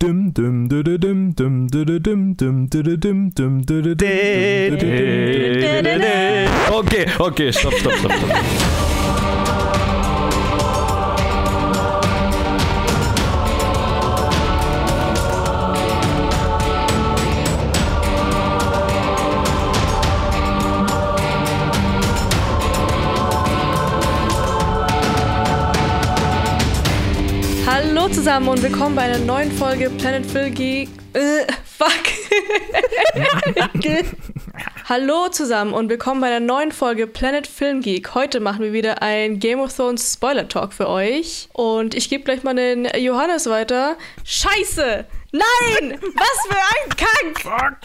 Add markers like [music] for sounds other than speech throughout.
Dum dum dum dum dum dum dum dum dum dum dum Okay, okay, stopp, stopp, stopp, stopp. Zusammen und willkommen bei einer neuen Folge Planet Phil Geek. Äh, fuck. [laughs] Hallo zusammen und willkommen bei einer neuen Folge Planet Film Geek. Heute machen wir wieder ein Game of Thrones Spoiler Talk für euch. Und ich gebe gleich mal den Johannes weiter. Scheiße! Nein! Was für ein Kack!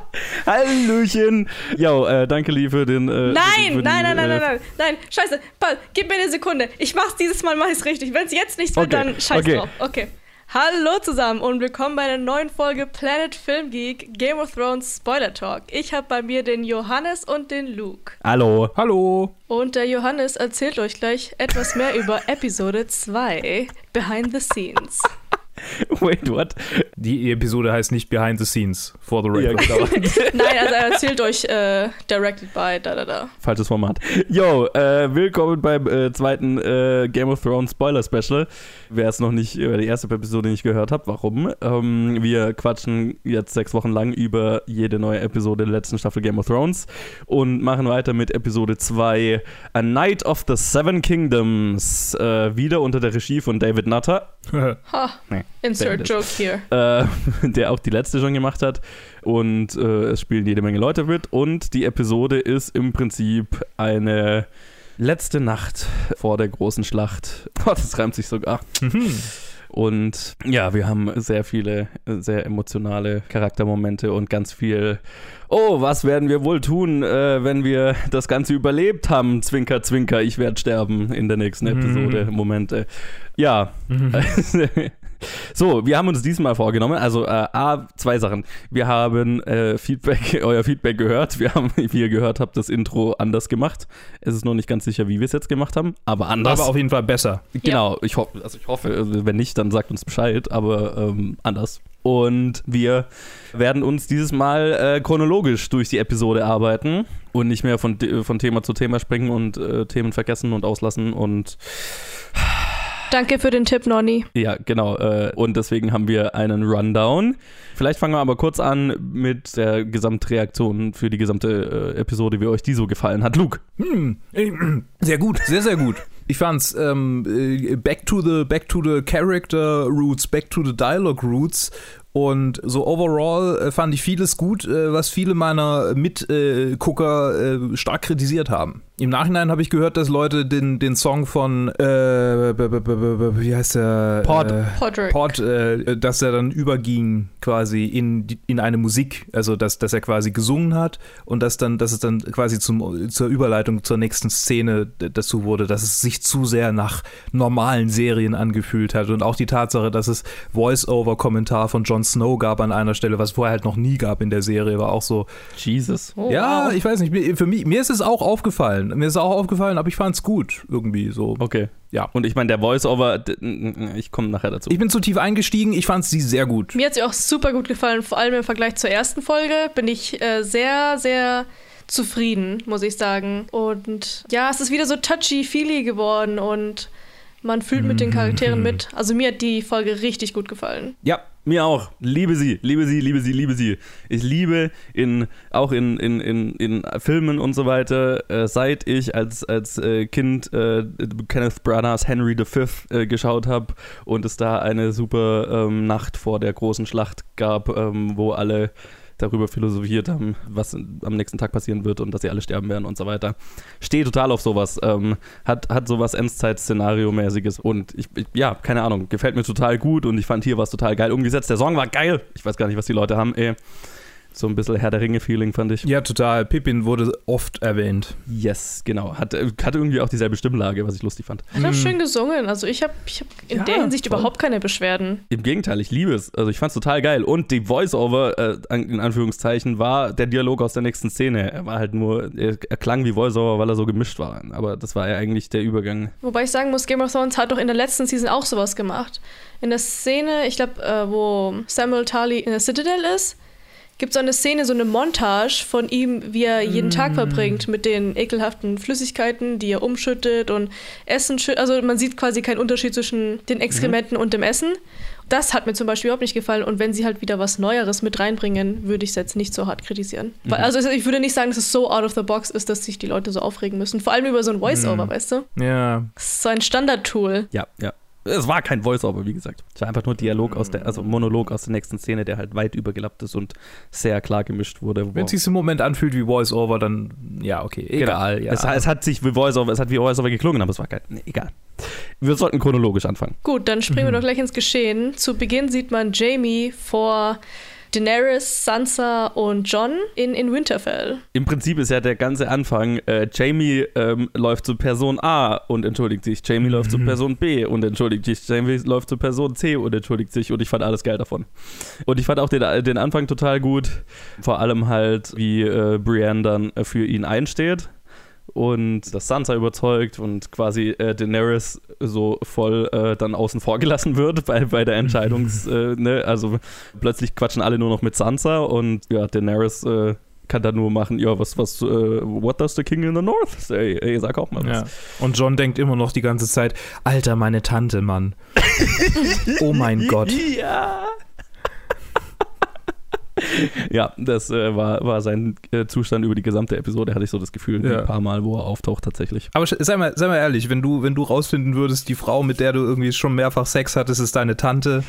[laughs] Hallöchen. Jo, äh, danke, Lee, für den. Äh, Nein, für die, nein, nein, nein, äh, nein, nein, nein, scheiße, Paul, gib mir eine Sekunde. Ich mach's dieses Mal, mach ich's richtig. Wenn's jetzt nicht wird, Okay, dann scheiß okay. drauf. Okay. Hallo zusammen und willkommen bei einer neuen Folge Planet Film Geek Game of Thrones Spoiler Talk. Ich habe bei mir den Johannes und den Luke. Hallo. Hallo. Und der Johannes erzählt euch gleich etwas mehr über Episode 2 Behind the Scenes. [laughs] Wait, what? Die Episode heißt nicht Behind the Scenes, for the Ja, record. genau. [laughs] [laughs] Nein, also er erzählt euch äh, directed by da da da. Falsches Format. Yo, äh, willkommen beim äh, zweiten äh, Game of Thrones Spoiler Special. Wer es noch nicht, äh, die erste Episode nicht gehört hat, warum? Ähm, wir quatschen jetzt sechs Wochen lang über jede neue Episode der letzten Staffel Game of Thrones und machen weiter mit Episode 2 A Night of the Seven Kingdoms. Äh, wieder unter der Regie von David Nutter. [laughs] Ha, [laughs] Nee, insert joke here. äh, [laughs] der auch die letzte schon gemacht hat. Und äh, es spielen jede Menge Leute mit. Und die Episode ist im Prinzip eine letzte Nacht vor der großen Schlacht. Oh, das reimt sich sogar. Und ja, wir haben sehr viele, sehr emotionale Charaktermomente und ganz viel. Oh, was werden wir wohl tun, äh, wenn wir das Ganze überlebt haben? Zwinker, zwinker, ich werde sterben in der nächsten Episode. Momente. Ja. [laughs] So, wir haben uns diesmal vorgenommen, also äh, A, zwei Sachen. Wir haben äh, Feedback, [laughs] euer Feedback gehört. Wir haben, [laughs] wie ihr gehört habt, das Intro anders gemacht. Es ist noch nicht ganz sicher, wie wir es jetzt gemacht haben, aber anders. Aber auf jeden Fall besser. Genau, ich, ho also ich hoffe, also wenn nicht, dann sagt uns Bescheid, aber ähm, anders. Und wir werden uns dieses Mal äh, chronologisch durch die Episode arbeiten und nicht mehr von, de- von Thema zu Thema springen und äh, Themen vergessen und auslassen und Danke für den Tipp, Nonny. ja, genau. Äh, und deswegen haben wir einen Rundown. Vielleicht fangen wir aber kurz an mit der Gesamtreaktion für die gesamte äh, Episode, wie euch die so gefallen hat. Luke. Hm, sehr gut, sehr, sehr gut. Ich fand's ähm, äh, back to the back to the character roots, back to the dialogue roots und so overall äh, fand ich vieles gut, äh, was viele meiner Mitgucker äh, stark kritisiert haben. Im Nachhinein habe ich gehört, dass Leute den, den Song von äh, wie heißt der? Pod. Äh, Podrick. Pod, äh, dass er dann überging quasi in, in eine Musik, also dass, dass er quasi gesungen hat und dass dann, dass es dann quasi zum, zur Überleitung zur nächsten Szene dazu wurde, dass es sich zu sehr nach normalen Serien angefühlt hat und auch die Tatsache, dass es Voice-Over-Kommentar von Jon Snow gab an einer Stelle, was vorher halt noch nie gab in der Serie, war auch so, Jesus. Oh, ja, wow. ich weiß nicht, mir- für mich, mir ist es auch aufgefallen, mir ist es auch aufgefallen, aber ich fand es gut irgendwie so. Okay. Ja. Und ich meine, der Voice-Over, ich komme nachher dazu. Ich bin zu tief eingestiegen, ich fand sie sehr gut. Mir hat sie auch super gut gefallen, vor allem im Vergleich zur ersten Folge bin ich äh, sehr, sehr zufrieden, muss ich sagen. Und ja, es ist wieder so touchy-feely geworden und man fühlt mit den Charakteren [laughs] mit. Also mir hat die Folge richtig gut gefallen. Ja, Mir auch. Liebe sie, liebe sie, liebe sie, liebe sie. Ich liebe in, auch in, in, in, in Filmen und so weiter, äh, seit ich als, als äh, Kind äh, Kenneth Branaghs Henry V äh, geschaut habe und es da eine super ähm, Nacht vor der großen Schlacht gab, ähm, wo alle darüber philosophiert haben, was am nächsten Tag passieren wird und dass sie alle sterben werden und so weiter. Stehe total auf sowas. Ähm, hat, hat sowas Endzeit-Szenario-mäßiges und ich, ich, ja, keine Ahnung, gefällt mir total gut und ich fand hier was total geil umgesetzt. Der Song war geil. Ich weiß gar nicht, was die Leute haben. Ey. So ein bisschen Herr der Ringe-Feeling, fand ich. Ja, total. Pippin wurde oft erwähnt. Yes, genau. Hat, äh, hatte irgendwie auch dieselbe Stimmlage, was ich lustig fand. Hat auch schön gesungen. Also ich habe ich hab in Ja, der Hinsicht voll. überhaupt keine Beschwerden. Im Gegenteil, ich liebe es. Also ich fand es total geil. Und die Voice-Over, äh, in Anführungszeichen, war der Dialog aus der nächsten Szene. Er war halt nur, er, er klang wie Voice-Over, weil er so gemischt war. Aber das war ja eigentlich der Übergang. Wobei ich sagen muss, Game of Thrones hat doch in der letzten Season auch sowas gemacht. In der Szene, ich glaube, äh, wo Samuel Tarly in der Citadel ist, gibt es so eine Szene, so eine Montage von ihm, wie er jeden Tag verbringt mit den ekelhaften Flüssigkeiten, die er umschüttet und Essen schüttet. Also man sieht quasi keinen Unterschied zwischen den Exkrementen und dem Essen. Das hat mir zum Beispiel überhaupt nicht gefallen. Und wenn sie halt wieder was Neueres mit reinbringen, würde ich es jetzt nicht so hart kritisieren. Weil, also ich würde nicht sagen, dass es so out of the box ist, dass sich die Leute so aufregen müssen. Vor allem über so ein Voice-Over, weißt du? Ja. So ein Standard-Tool. Ja, ja. Es war kein Voice-Over, wie gesagt. Es war einfach nur Dialog aus der, also Monolog aus der nächsten Szene, der halt weit übergelappt ist und sehr klar gemischt wurde. Wenn es sich im Moment anfühlt wie Voice-Over, dann ja, okay. Egal, ja. Genau. Es, es hat sich wie Voice-Over, es hat wie Voice-Over geklungen, aber es war geil. Nee, egal. Wir sollten chronologisch anfangen. Gut, dann springen wir doch gleich ins Geschehen. Zu Beginn sieht man Jamie vor Daenerys, Sansa und John in, in Winterfell. Im Prinzip ist ja der ganze Anfang, äh, Jamie ähm, läuft zu Person A und entschuldigt sich, Jamie läuft zu Person B und entschuldigt sich, Jamie läuft zu Person C und entschuldigt sich und ich fand alles geil davon. Und ich fand auch den, den Anfang total gut, vor allem halt, wie äh, Brienne dann äh, für ihn einsteht und das Sansa überzeugt und quasi äh, Daenerys so voll äh, dann außen vor gelassen wird bei, bei der Entscheidungs, [laughs] äh, ne? also plötzlich quatschen alle nur noch mit Sansa und ja, Daenerys äh, kann dann nur machen, ja, was, was, äh, what does the king in the north say? Ey, sag auch mal was. Ja. Und John denkt immer noch die ganze Zeit, Alter, meine Tante, Mann. [laughs] oh mein Gott. Ja. Ja, das äh, war, war sein äh, Zustand über die gesamte Episode, hatte ich so das Gefühl, Ja. ein paar Mal, wo er auftaucht tatsächlich. Aber sei mal, sei mal ehrlich, wenn du, wenn du rausfinden würdest, die Frau, mit der du irgendwie schon mehrfach Sex hattest, ist deine Tante.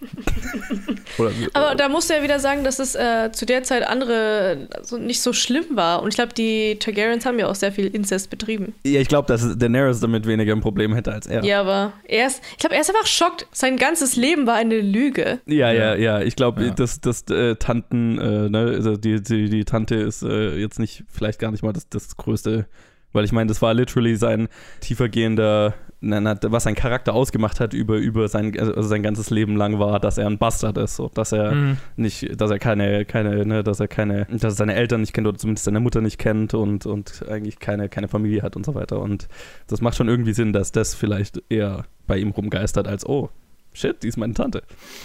[laughs] Oder, Aber da musst du ja wieder sagen, dass es äh, zu der Zeit andere so nicht so schlimm war. Und ich glaube, die Targaryens haben ja auch sehr viel Inzest betrieben. Ja, ich glaube, dass Daenerys damit weniger ein Problem hätte als er. Ja, aber er ist, ich glaube, er ist einfach schockt. Sein ganzes Leben war eine Lüge. Ja, ja, Ja. ja. Ich glaube, Ja. dass das äh, Tanten, äh, ne, also die, die, die Tante ist äh, jetzt nicht, vielleicht gar nicht mal das, das größte, weil ich meine, das war literally sein tiefergehender, was sein Charakter ausgemacht hat über, über sein, also sein ganzes Leben lang war, dass er ein Bastard ist, so, dass er Mhm. nicht, dass er keine, keine, ne, dass er keine, dass er seine Eltern nicht kennt oder zumindest seine Mutter nicht kennt und, und eigentlich keine, keine Familie hat und so weiter. Und das macht schon irgendwie Sinn, dass das vielleicht eher bei ihm rumgeistert als, oh, shit, die ist meine Tante.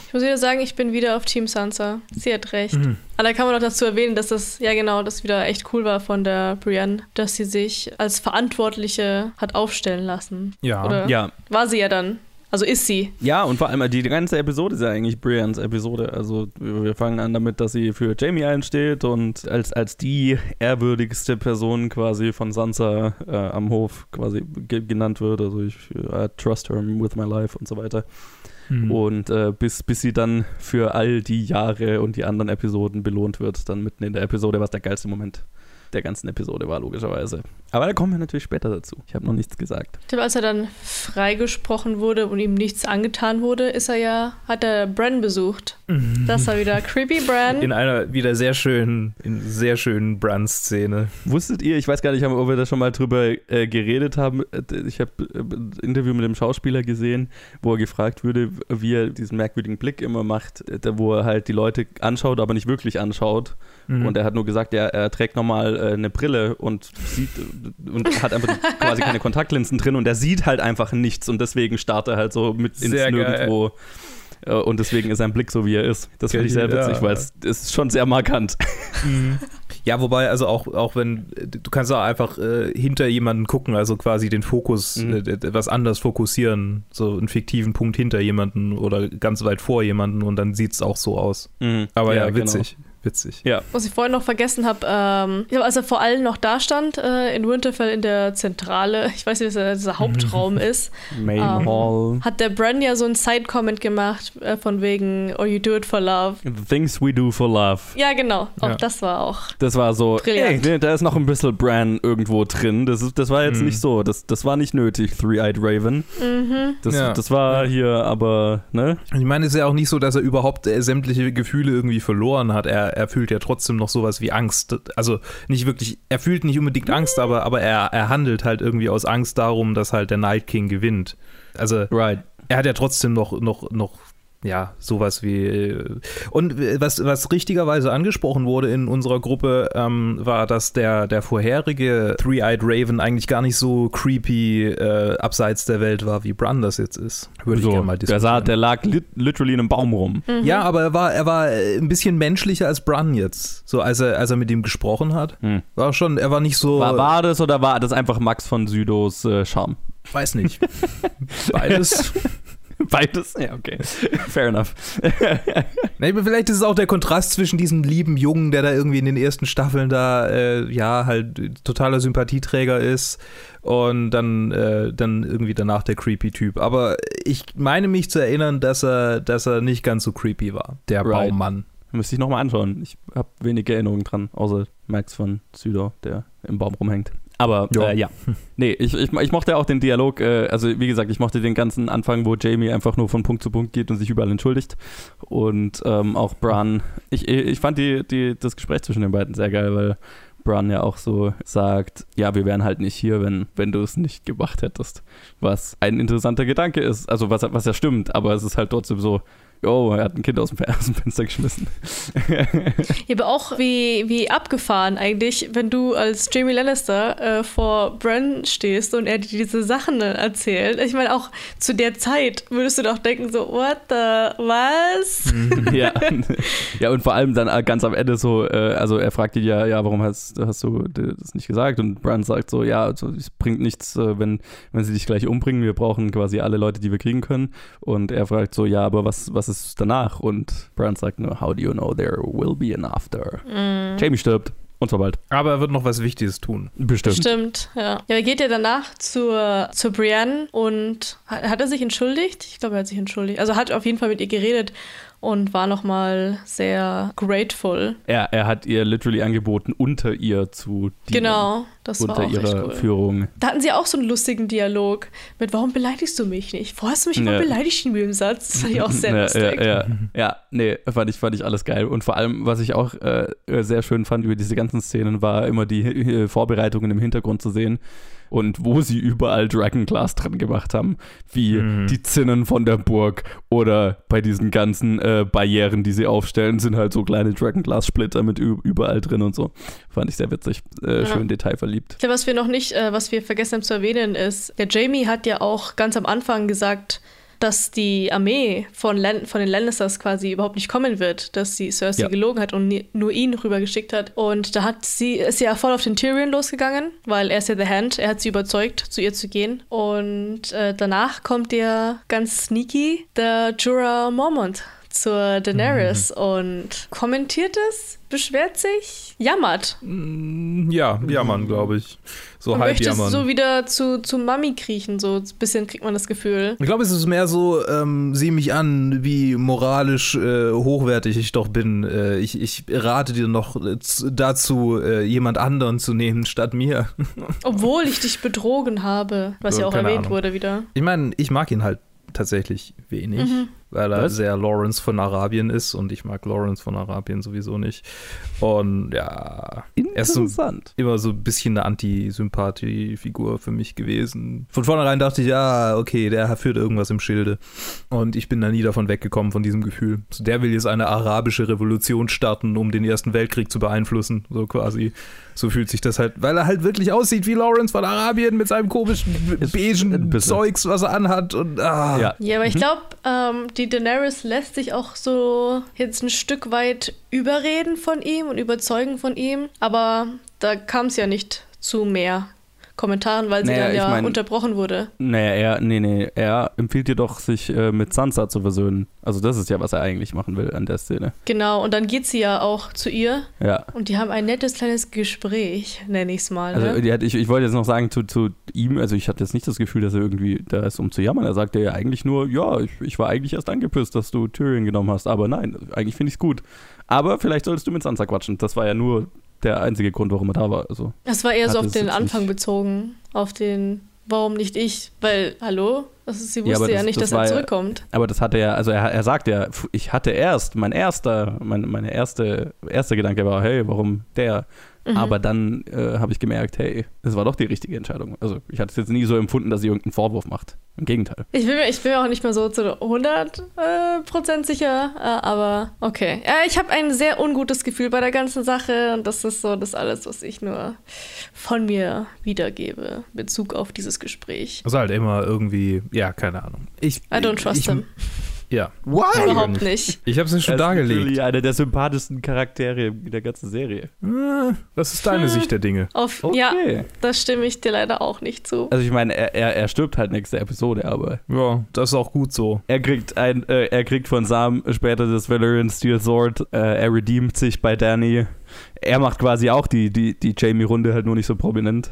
Ich muss wieder sagen, ich bin wieder auf Team Sansa. Sie hat recht. Mhm. Aber da kann man noch dazu erwähnen, dass das, ja genau, das wieder echt cool war von der Brienne, dass sie sich als Verantwortliche hat aufstellen lassen. Ja. Oder Ja, war sie ja dann. Also ist sie. Ja, und vor allem die, ganze Episode ist ja eigentlich Brians Episode. Also wir fangen an damit, dass sie für Jamie einsteht und als, als die ehrwürdigste Person quasi von Sansa äh, am Hof quasi ge genannt wird. Also ich I trust her with my life und so weiter. Mhm. Und äh, bis, bis sie dann für all die Jahre und die anderen Episoden belohnt wird, dann mitten in der Episode, was der geilste Moment der ganzen Episode war, logischerweise. Aber da kommen wir natürlich später dazu. Ich habe noch nichts gesagt. Ich glaube, als er dann freigesprochen wurde und ihm nichts angetan wurde, ist er ja, hat er Bran besucht. Das war wieder creepy Bran. In einer wieder sehr schönen, in sehr schönen Brand-Szene. Wusstet ihr, ich weiß gar nicht, ob wir da schon mal drüber äh, geredet haben, ich habe äh, ein Interview mit dem Schauspieler gesehen, wo er gefragt wurde, wie er diesen merkwürdigen Blick immer macht, äh, wo er halt die Leute anschaut, aber nicht wirklich anschaut. Mhm. Und er hat nur gesagt, er, er trägt nochmal äh, eine Brille und sieht äh, und hat einfach [laughs] quasi keine Kontaktlinsen drin und er sieht halt einfach nichts und deswegen starrt er halt so mit ins Sehr geil. Nirgendwo. Äh, Und deswegen ist sein Blick so, wie er ist. Das finde ich sehr Ja. witzig, weil es ist schon sehr markant. [laughs] Ja, wobei, also auch, auch wenn, du kannst auch einfach äh, hinter jemanden gucken, also quasi den Fokus, Mhm. äh, etwas anders fokussieren, so einen fiktiven Punkt hinter jemanden oder ganz weit vor jemanden und dann sieht es auch so aus. Mhm. Aber ja, genau. witzig, witzig. Ja, Was ich vorhin noch vergessen habe, ähm, als er vor allem noch da stand, äh, in Winterfell in der Zentrale, [laughs] ich weiß nicht, was der- dieser Hauptraum [laughs] ist, Main Ähm, Hall. hat der Bran ja so ein Side-Comment gemacht, äh, von wegen, oh, you do it for love. The Things we do for love. Ja, genau. Auch Ja. das war auch. Das war so, Brillant. ey, da ist noch ein bisschen Bran irgendwo drin. Das, ist, das war jetzt Mhm. nicht so. Das, das war nicht nötig, Three-Eyed Raven. Mhm. Das, Ja. das war hier aber, ne? Ich meine, es ist ja auch nicht so, dass er überhaupt äh, sämtliche Gefühle irgendwie verloren hat. Er, er, er fühlt ja trotzdem noch sowas wie Angst. Also nicht wirklich, er fühlt nicht unbedingt Angst, aber, aber er, er handelt halt irgendwie aus Angst darum, dass halt der Night King gewinnt. Also Right. er hat ja trotzdem noch, noch, noch, ja, sowas wie. äh, Und was, was richtigerweise angesprochen wurde in unserer Gruppe, ähm, war, dass der, der vorherige Three-Eyed Raven eigentlich gar nicht so creepy äh, abseits der Welt war, wie Bran das jetzt ist. Würde ich So, gerne mal der, sah, diskutieren. der lag lit literally in einem Baum rum. Ja, aber er war, er war äh, ein bisschen menschlicher als Bran jetzt. So, als er, als er mit ihm gesprochen hat. Hm. War schon, er war nicht so. War, war das oder war das einfach Max von Südos äh, Charme? Weiß nicht. Beides. [laughs] [laughs] Beides? Ja, okay. [laughs] Fair enough. [laughs] Aber vielleicht ist es auch der Kontrast zwischen diesem lieben Jungen, der da irgendwie in den ersten Staffeln da, äh, ja, halt totaler Sympathieträger ist und dann, äh, dann irgendwie danach der creepy Typ. Aber ich meine mich zu erinnern, dass er, dass er nicht ganz so creepy war, der Right. Baummann. Müsste ich nochmal anschauen. Ich habe wenig Erinnerungen dran, außer Max von Südo, der im Baum rumhängt. Aber Ja. äh, ja. [laughs] nee, ich, ich, ich mochte auch den Dialog, äh, also wie gesagt, ich mochte den ganzen Anfang, wo Jamie einfach nur von Punkt zu Punkt geht und sich überall entschuldigt. Und ähm, auch Bran, ich, ich fand die, die, das Gespräch zwischen den beiden sehr geil, weil Bran ja auch so sagt, ja, wir wären halt nicht hier, wenn, wenn du es nicht gemacht hättest. Was ein interessanter Gedanke ist, also was, was ja stimmt, aber es ist halt trotzdem so, oh, er hat ein Kind aus dem, [laughs] Fenster geschmissen. [laughs] Ja, aber auch wie, wie abgefahren eigentlich, wenn du als Jamie Lannister äh, vor Bran stehst und er dir diese Sachen äh, erzählt. Ich meine, auch zu der Zeit würdest du doch denken, so, what the, was? ja. [laughs] ja, und vor allem dann äh, ganz am Ende so, äh, also er fragt ihn ja, ja, warum hast, hast du das nicht gesagt? Und Bran sagt so, ja, also, es bringt nichts, äh, wenn, wenn sie dich gleich umbringen. Wir brauchen quasi alle Leute, die wir kriegen können. Und er fragt so, ja, aber was, was ist danach? Und Bran sagt nur, how do you know there will be an after? Jamie stirbt. Und zwar bald. Aber er wird noch was Wichtiges tun. Bestimmt. Stimmt, ja. Ja, er geht ja danach zur, zur Brienne und hat, hat er sich entschuldigt? Ich glaube, er hat sich entschuldigt. Also hat auf jeden Fall mit ihr geredet und war nochmal sehr grateful. Er, er hat ihr literally angeboten, unter ihr zu dienen. Genau, das war Unter auch recht ihrer cool. Führung. Da hatten sie auch so einen lustigen Dialog mit Warum beleidigst du mich nicht? Wo hast du mich immer Ja. beleidigt in dem Satz? Das fand ich auch sehr ja, lustig. Ja, ja, ja, nee, fand ich, fand ich alles geil. Und vor allem, was ich auch äh, sehr schön fand über diese ganzen Szenen, war immer die äh, Vorbereitungen im Hintergrund zu sehen. Und wo sie überall Dragonglass dran gemacht haben, wie Mhm. die Zinnen von der Burg oder bei diesen ganzen äh, Barrieren, die sie aufstellen, sind halt so kleine Dragonglass-Splitter mit überall drin und so. Fand ich sehr witzig, äh, Ja. schön detailverliebt. Was wir noch nicht, äh, was wir vergessen haben zu erwähnen, ist, der Jamie hat ja auch ganz am Anfang gesagt, dass die Armee von, Lan von den Lannisters quasi überhaupt nicht kommen wird, dass sie Cersei Ja. gelogen hat und nur ihn rübergeschickt hat. Und da hat sie, ist sie ja voll auf den Tyrion losgegangen, weil er ist ja The Hand, er hat sie überzeugt, zu ihr zu gehen. Und äh, danach kommt ja ganz sneaky der Jorah Mormont zur Daenerys und kommentiert es, beschwert sich, jammert. Mm, Ja, jammern, glaube ich. So halb möchtest jammern. so wieder zu, zu Mami kriechen, so ein bisschen kriegt man das Gefühl. Ich glaube, es ist mehr so, ähm, sieh mich an, wie moralisch äh, hochwertig ich doch bin. Äh, ich, ich rate dir noch äh, dazu, äh, jemand anderen zu nehmen statt mir. [laughs] Obwohl ich dich betrogen habe, was So, ja auch erwähnt Ahnung. wurde wieder. Ich meine, ich mag ihn halt tatsächlich wenig, Mhm. Weil er Was? sehr Lawrence von Arabien ist und ich mag Lawrence von Arabien sowieso nicht. Und ja, er ist so Interessant. immer so ein bisschen eine Anti-Sympathie-Figur für mich gewesen. Von vornherein dachte ich, ja, okay, der führt irgendwas im Schilde. Und ich bin da nie davon weggekommen, von diesem Gefühl. So, der will jetzt eine arabische Revolution starten, um den Ersten Weltkrieg zu beeinflussen, so quasi. So fühlt sich das halt, weil er halt wirklich aussieht wie Lawrence von Arabien mit seinem komischen beigen. Zeugs, was er anhat. Und, ah. Ja. Ja, aber ich glaube, ähm, die Daenerys lässt sich auch so jetzt ein Stück weit überreden von ihm und überzeugen von ihm. Aber da kam es ja nicht zu mehr Kommentaren, weil sie Naja, dann ich ja mein- unterbrochen wurde. Naja, er, nee, nee, er empfiehlt dir doch, sich äh, mit Sansa zu versöhnen. Also das ist ja, was er eigentlich machen will an der Szene. Genau, und dann geht sie ja auch zu ihr Ja. und die haben ein nettes kleines Gespräch, nenne ich es mal. Also ne? hat, ich, ich wollte jetzt noch sagen zu, zu ihm, also ich hatte jetzt nicht das Gefühl, dass er irgendwie da ist, um zu jammern. Er sagte ja eigentlich nur, ja, ich, ich war eigentlich erst angepisst, dass du Tyrion genommen hast, aber nein, eigentlich finde ich es gut. Aber vielleicht solltest du mit Sansa quatschen. Das war ja nur der einzige Grund, warum er da war. Also, Das war eher so auf es den Anfang bezogen, auf den warum nicht ich? Weil, hallo? Also, sie Ja, wusste ja, das- nicht, das dass er war ja- zurückkommt. Aber das hatte er, also er, er sagt ja, ich hatte erst, mein erster, mein, meine erste, erster Gedanke war, hey, warum der? Mhm. Aber dann äh, habe ich gemerkt, hey, das war doch die richtige Entscheidung. Also ich hatte es jetzt nie so empfunden, dass sie irgendeinen Vorwurf macht. Im Gegenteil. Ich bin, mir- ich bin mir auch nicht mehr so zu 100 äh, Prozent sicher, äh, aber okay. Ja, ich habe ein sehr ungutes Gefühl bei der ganzen Sache und das ist so das alles, was ich nur von mir wiedergebe in Bezug auf dieses Gespräch. Also halt immer irgendwie, ja, keine Ahnung. Ich, I don't trust ich, him. Ja. Überhaupt nicht. Ich habe es ja schon Er ist dargelegt. einer der sympathischsten Charaktere in der ganzen Serie. Äh, Das ist deine Sicht der Dinge. Auf, Okay. Ja, das stimme ich dir leider auch nicht zu. Also ich meine, er, er, er stirbt halt nächste Episode, aber Ja, das ist auch gut so. er kriegt ein, äh, er kriegt von Sam später das Valerian Steel Sword. Äh, er redeemt sich bei Danny. Er macht quasi auch die, die, die Jamie-Runde halt nur nicht so prominent.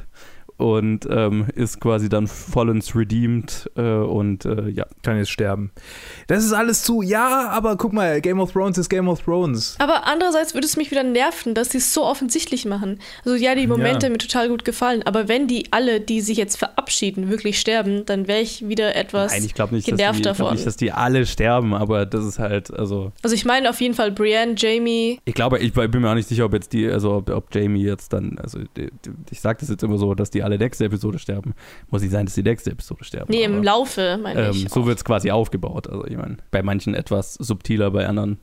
Und ähm, ist quasi dann vollends redeemed äh, und äh, ja. Kann jetzt sterben. Das ist alles zu, ja, aber guck mal, Game of Thrones ist Game of Thrones. Aber andererseits würde es mich wieder nerven, dass sie es so offensichtlich machen. Also ja, die Momente Ja. mir total gut gefallen, aber wenn die alle, die sich jetzt verabschieden, wirklich sterben, dann wäre ich wieder etwas Nein, ich glaube nicht, dass die, genervt ich glaub davon. nicht, dass die alle sterben, aber das ist halt, also Also ich meine auf jeden Fall Brienne, Jamie. Ich glaube, ich bin mir auch nicht sicher, ob jetzt die, also ob, ob Jamie jetzt dann, also ich sage das jetzt immer so, dass die alle nächste Episode sterben. Muss nicht sein, dass die nächste Episode sterben. Nee, aber, im Laufe, meine ähm, ich. So wird es quasi aufgebaut. Also ich meine, bei manchen etwas subtiler, bei anderen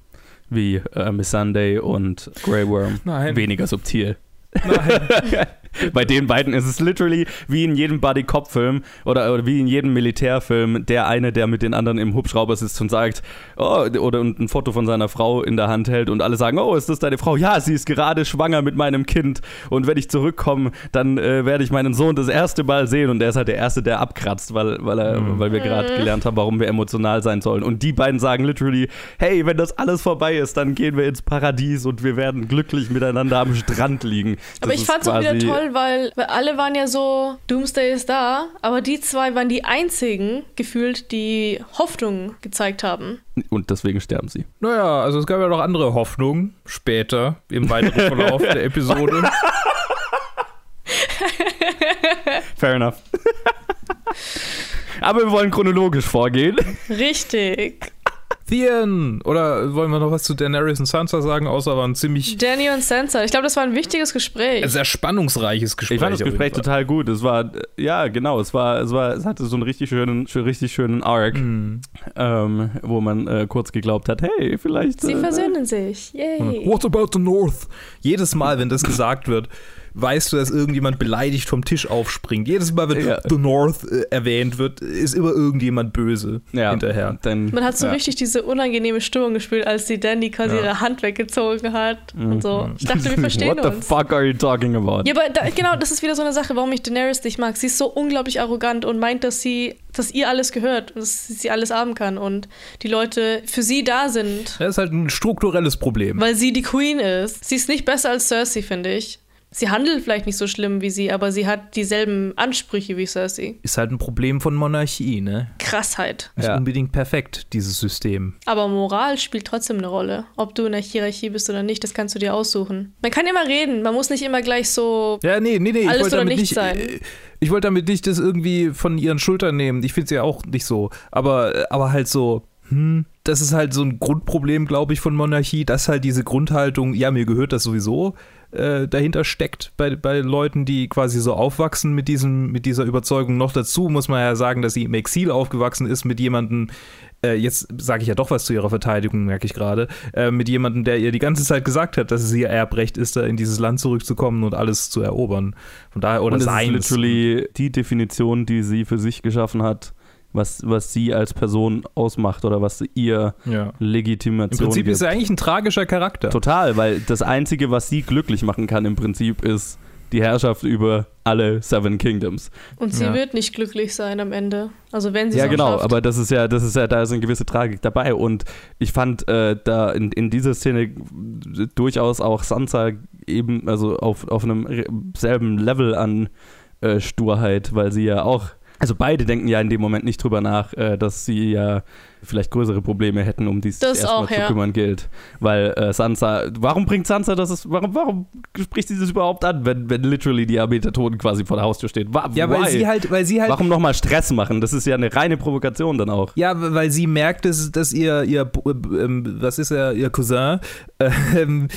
wie äh, Miss Sunday und Grey Worm Nein. weniger subtil. Nein. Bei den beiden ist es literally wie in jedem Buddy-Cop-Film oder, oder wie in jedem Militärfilm der eine, der mit den anderen im Hubschrauber sitzt und sagt, oh, oder und ein Foto von seiner Frau in der Hand hält und alle sagen, oh, ist das deine Frau? Ja, sie ist gerade schwanger mit meinem Kind und wenn ich zurückkomme, dann äh, werde ich meinen Sohn das erste Mal sehen und er ist halt der Erste, der abkratzt, weil, weil, er, Mhm. weil wir gerade gelernt haben, warum wir emotional sein sollen. Und die beiden sagen literally, hey, wenn das alles vorbei ist, dann gehen wir ins Paradies und wir werden glücklich miteinander am Strand liegen. Aber Das ich fand es auch wieder toll, weil, weil alle waren ja so, Doomsday ist da, aber die zwei waren die einzigen, gefühlt, die Hoffnung gezeigt haben. Und deswegen sterben sie. Naja, also es gab ja noch andere Hoffnungen später im weiteren Verlauf der Episode. [laughs] Fair enough. Aber wir wollen chronologisch vorgehen. Richtig. Theon! Oder wollen wir noch was zu Daenerys und Sansa sagen, außer war ein ziemlich Danny und Sansa. Ich glaube, das war ein wichtiges Gespräch. sehr spannungsreiches Gespräch. Ich fand das Gespräch total gut. Es war, ja, genau, es war, es war, es hatte so einen richtig schönen, schön- richtig schönen Arc, Mhm. ähm, wo man äh, kurz geglaubt hat, hey, vielleicht. Sie äh, versöhnen sich. Yay. What about the North? Jedes Mal, wenn das gesagt wird, weißt du, dass irgendjemand beleidigt vom Tisch aufspringt. Jedes Mal, wenn Ja. the North äh, erwähnt wird, ist immer irgendjemand böse ja, hinterher. Dann, Man hat so ja. richtig diese unangenehme Stimmung gespürt, als die Danny quasi Ja. ihre Hand weggezogen hat und so. Ich dachte, wir [laughs] verstehen What the uns. fuck are you talking about? Ja, aber da, genau, das ist wieder so eine Sache, warum ich Daenerys nicht mag. Sie ist so unglaublich arrogant und meint, dass sie, dass ihr alles gehört und dass sie alles haben kann und die Leute für sie da sind, Das ist halt ein strukturelles Problem. weil sie die Queen ist. Sie ist nicht besser als Cersei, finde ich. Sie handelt vielleicht nicht so schlimm wie sie, aber sie hat dieselben Ansprüche wie Cersei. Ist halt ein Problem von Monarchie, ne? Krassheit. Ist Ja. unbedingt perfekt, dieses System. Aber Moral spielt trotzdem eine Rolle. Ob du in der Hierarchie bist oder nicht, das kannst du dir aussuchen. Man kann immer reden, man muss nicht immer gleich so. Ja, nee, nee, nee. Ich Alles wollte oder damit nichts nicht, sein. äh, ich wollte damit nicht das irgendwie von ihren Schultern nehmen. Ich finde es ja auch nicht so. Aber, äh, aber halt so, hm, das ist halt so ein Grundproblem, glaube ich, von Monarchie, dass halt diese Grundhaltung, ja, mir gehört das sowieso, äh, dahinter steckt bei, bei Leuten, die quasi so aufwachsen mit, diesem, mit dieser Überzeugung. Noch dazu muss man ja sagen, dass sie im Exil aufgewachsen ist mit jemandem, äh, jetzt sage ich ja doch was zu ihrer Verteidigung, merke ich gerade, äh, mit jemandem, der ihr die ganze Zeit gesagt hat, dass es ihr Erbrecht ist, da in dieses Land zurückzukommen und alles zu erobern. Von daher, oder Und sein. ist literally die Definition, die sie für sich geschaffen hat, was, was sie als Person ausmacht oder was ihr ja. Im Legitimation Prinzip gibt. ist er eigentlich ein tragischer Charakter. Total, weil das Einzige, was sie glücklich machen kann im Prinzip, ist die Herrschaft über alle Seven Kingdoms. Und sie Ja. wird nicht glücklich sein am Ende. Also wenn sie Ja, genau, schafft. aber das ist ja, das ist ja, da ist eine gewisse Tragik dabei. Und ich fand äh, da in, in dieser Szene durchaus auch Sansa eben, also auf, auf einem selben Level an äh, Sturheit, weil sie ja auch Also beide denken ja in dem Moment nicht drüber nach, äh, dass sie ja vielleicht größere Probleme hätten, um die sich Das erstmal auch, zu ja. kümmern gilt. Weil äh, Sansa, warum bringt Sansa das, ist, warum, warum spricht sie das überhaupt an, wenn, wenn literally die Armee der Toten quasi vor der Haustür steht? Wa Ja, weil why? sie halt, weil sie halt Warum nochmal Stress machen? Das ist ja eine reine Provokation dann auch. Ja, weil sie merkt, dass, dass ihr, ihr ähm, was ist er, ihr Cousin, [laughs] ähm,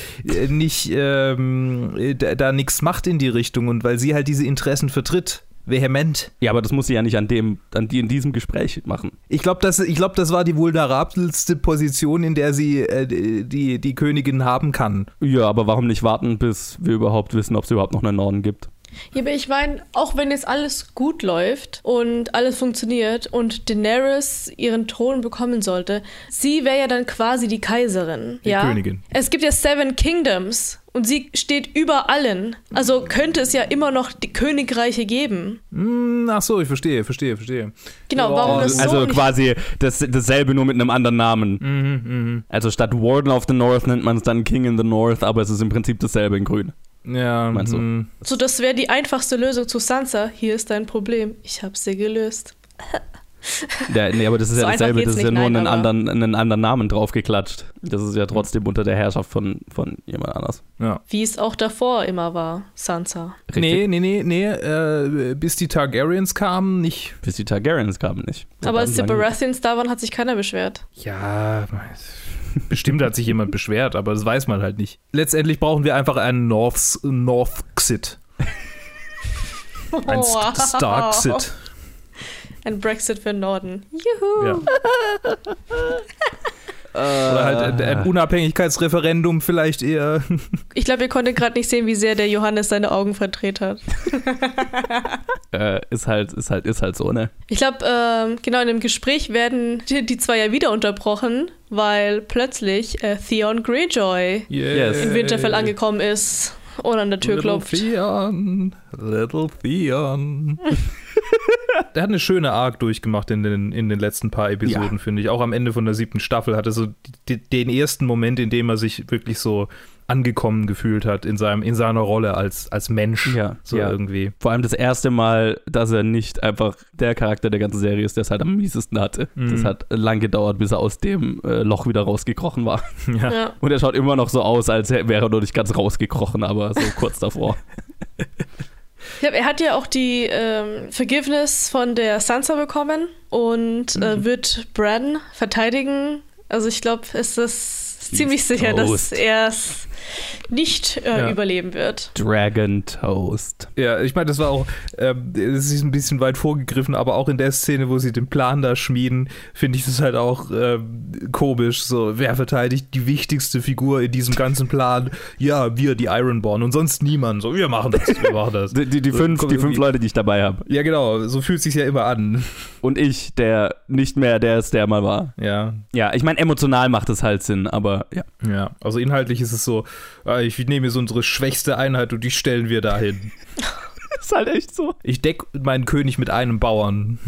nicht ähm, da, da nichts macht in die Richtung und weil sie halt diese Interessen vertritt. Vehement. Ja, aber das muss sie ja nicht an dem, an die in diesem Gespräch machen. Ich glaube, das, ich glaub, das war die vulnerabelste Position, in der sie äh, die, die Königin haben kann. Ja, aber warum nicht warten, bis wir überhaupt wissen, ob es überhaupt noch einen Norden gibt? Ja, aber ich meine, auch wenn jetzt alles gut läuft und alles funktioniert und Daenerys ihren Thron bekommen sollte, sie wäre ja dann quasi die Kaiserin. Die ja? Königin. Es gibt ja Seven Kingdoms und sie steht über allen. Also könnte es ja immer noch die Königreiche geben. Hm, ach so, ich verstehe, verstehe, verstehe. Genau, warum das so also nicht quasi das, dasselbe nur mit einem anderen Namen. Mhm, mhm. Also statt Warden of the North nennt man es dann King in the North, aber es ist im Prinzip dasselbe in Grün. Ja, Meinst du? mhm. So, das wäre die einfachste Lösung zu Sansa. Hier ist dein Problem. Ich habe sie gelöst. [laughs] [laughs] Ja, nee, aber das ist So ja dasselbe, das ist ja nur nein, einen, anderen, einen anderen Namen draufgeklatscht. Das ist ja trotzdem unter der Herrschaft von, von jemand anders. ja. Wie es auch davor immer war, Sansa. Nee, nee, nee, nee, äh, bis die Targaryens kamen, nicht. Bis die Targaryens kamen nicht. Aber als die Baratheons da waren, hat sich keiner beschwert. Ja, bestimmt hat sich jemand beschwert, aber das weiß man halt nicht. Letztendlich brauchen wir einfach einen Norths, Northxit. Ein [laughs] St Starksit. Ein Brexit für den Norden. Juhu! Ja. [laughs] Oder halt ein, ein Unabhängigkeitsreferendum vielleicht eher. [laughs] Ich glaube, ihr konntet gerade nicht sehen, wie sehr der Johannes seine Augen verdreht hat. [laughs] Äh, ist halt, ist halt, ist halt so, ne? Ich glaube, ähm, genau in dem Gespräch werden die, die zwei ja wieder unterbrochen, weil plötzlich äh, Theon Greyjoy Yes. in Winterfell angekommen ist und an der Tür Little klopft. Theon, Little Theon. Der hat eine schöne Arc durchgemacht in den, in den letzten paar Episoden, Ja. finde ich. Auch am Ende von der siebten Staffel hatte so die, den ersten Moment, in dem er sich wirklich so angekommen gefühlt hat in, seinem, in seiner Rolle als, als Mensch. Ja, so ja. irgendwie. Vor allem das erste Mal, dass er nicht einfach der Charakter der ganzen Serie ist, der es halt am miesesten hatte. Mhm. Das hat lang gedauert, bis er aus dem äh, Loch wieder rausgekrochen war. [laughs] Ja. Ja. Und er schaut immer noch so aus, als wäre er noch nicht ganz rausgekrochen, aber so kurz davor. [laughs] Ich glaub, er hat ja auch die ähm, Forgiveness von der Sansa bekommen und Mhm. äh, wird Bran verteidigen. Also ich glaube, es ist ziemlich sicher, dass er es nicht äh, Ja. überleben wird. Dragon Toast. Ja, ich meine, das war auch, ähm, es ist ein bisschen weit vorgegriffen, aber auch in der Szene, wo sie den Plan da schmieden, finde ich das halt auch ähm, komisch. So, wer verteidigt die wichtigste Figur in diesem ganzen Plan? Ja, wir, die Ironborn und sonst niemand. So, wir machen das, wir machen das. [laughs] Die, die, die, So, fünf, die fünf Leute, die ich dabei habe. Ja, genau, so fühlt sich ja immer an. Und ich, der nicht mehr der ist, der mal war. Ja, Ja, ich meine, emotional macht es halt Sinn, aber ja. ja. Also inhaltlich ist es so, ich nehme jetzt unsere schwächste Einheit und die stellen wir dahin. [laughs] Ist halt echt so. Ich deck meinen König mit einem Bauern.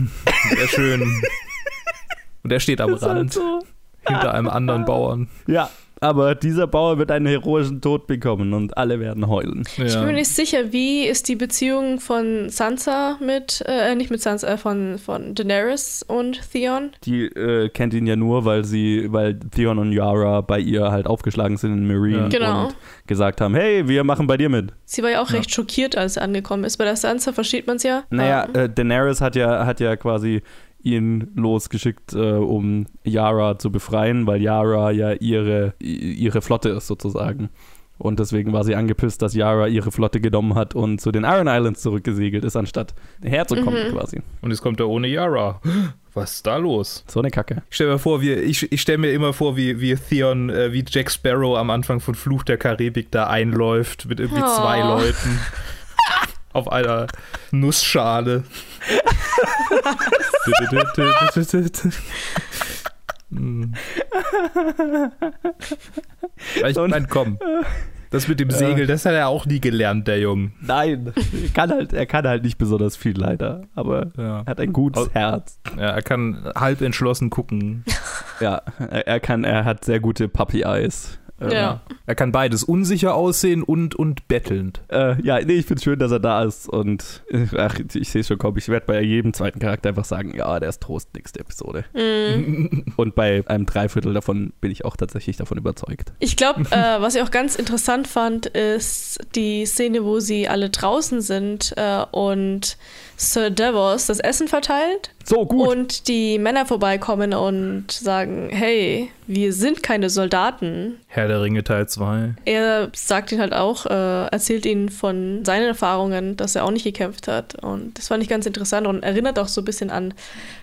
Sehr schön. [laughs] Und er steht am halt Rand. so. hinter einem anderen Bauern. Ja, aber dieser Bauer wird einen heroischen Tod bekommen und alle werden heulen. Ich bin mir nicht sicher, wie ist die Beziehung von Sansa mit, äh, nicht mit Sansa, äh, von, von Daenerys und Theon? Die äh, kennt ihn ja nur, weil sie, weil Theon und Yara bei ihr halt aufgeschlagen sind in Marine Ja. Genau. und gesagt haben, hey, wir machen bei dir mit. Sie war ja auch Ja. recht schockiert, als sie angekommen ist. Bei der Sansa versteht man es ja. Naja, Ähm, äh, Daenerys hat ja, hat ja quasi ihn losgeschickt, äh, um Yara zu befreien, weil Yara ja ihre, ihre Flotte ist sozusagen. Und deswegen war sie angepisst, dass Yara ihre Flotte genommen hat und zu den Iron Islands zurückgesegelt ist, anstatt herzukommen Mhm. quasi. Und jetzt kommt er ohne Yara. [gasps] Was ist da los? So eine Kacke. Ich stelle mir vor, wie, ich, ich stelle mir immer vor, wie, wie Theon, äh, wie Jack Sparrow am Anfang von Fluch der Karibik da einläuft mit irgendwie Oh. zwei Leuten [laughs] auf einer Nussschale. Hm. [laughs] Ich meine, komm. Das mit dem Segel, das hat er auch nie gelernt, der Junge. Nein, er kann halt, er kann halt nicht besonders viel leider, aber Ja. er hat ein gutes Herz. Ja, er kann halb entschlossen gucken. Ja, er, er kann, er hat sehr gute Puppy Eyes Ja. Er kann beides, unsicher aussehen und, und bettelnd. Äh, ja, nee, ich finde es schön, dass er da ist und äh, ach, ich sehe schon kommen. Ich werde bei jedem zweiten Charakter einfach sagen, ja, der ist Trost, nächste Episode. Mhm. [laughs] Und bei einem Dreiviertel davon bin ich auch tatsächlich davon überzeugt. Ich glaube, [laughs] äh, was ich auch ganz interessant fand, ist die Szene, wo sie alle draußen sind äh, und Sir Davos das Essen verteilt So gut. und die Männer vorbeikommen und sagen, hey, wir sind keine Soldaten. Herr der Ringe Teil 2. Er sagt ihn halt auch, äh, erzählt ihnen von seinen Erfahrungen, dass er auch nicht gekämpft hat. Und das fand ich ganz interessant und erinnert auch so ein bisschen an,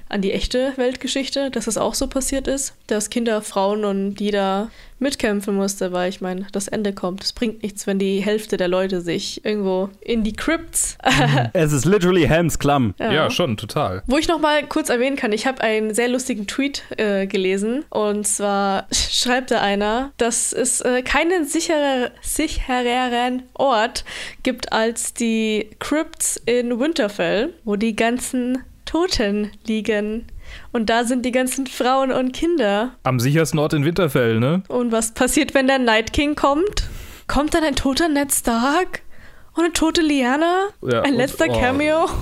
an die echte Weltgeschichte, dass das auch so passiert ist, dass Kinder, Frauen und jeder mitkämpfen musste, weil ich meine, das Ende kommt. Es bringt nichts, wenn die Hälfte der Leute sich irgendwo in die Crypts. [laughs] es ist literally Helms Klamm. Ja, schon, total. Wo ich noch mal kurz erwähnen kann, ich habe einen sehr lustigen Tweet äh, gelesen und zwar schreibt da einer, dass es äh, keinen sicherer, sichereren Ort gibt als die Crypts in Winterfell, wo die ganzen Toten liegen. Und da sind die ganzen Frauen und Kinder. Am sichersten Ort in Winterfell, ne? Und was passiert, wenn der Night King kommt? Kommt dann ein toter Ned Stark? Und eine tote Lyanna? Ja, ein und- letzter oh. Cameo? [laughs]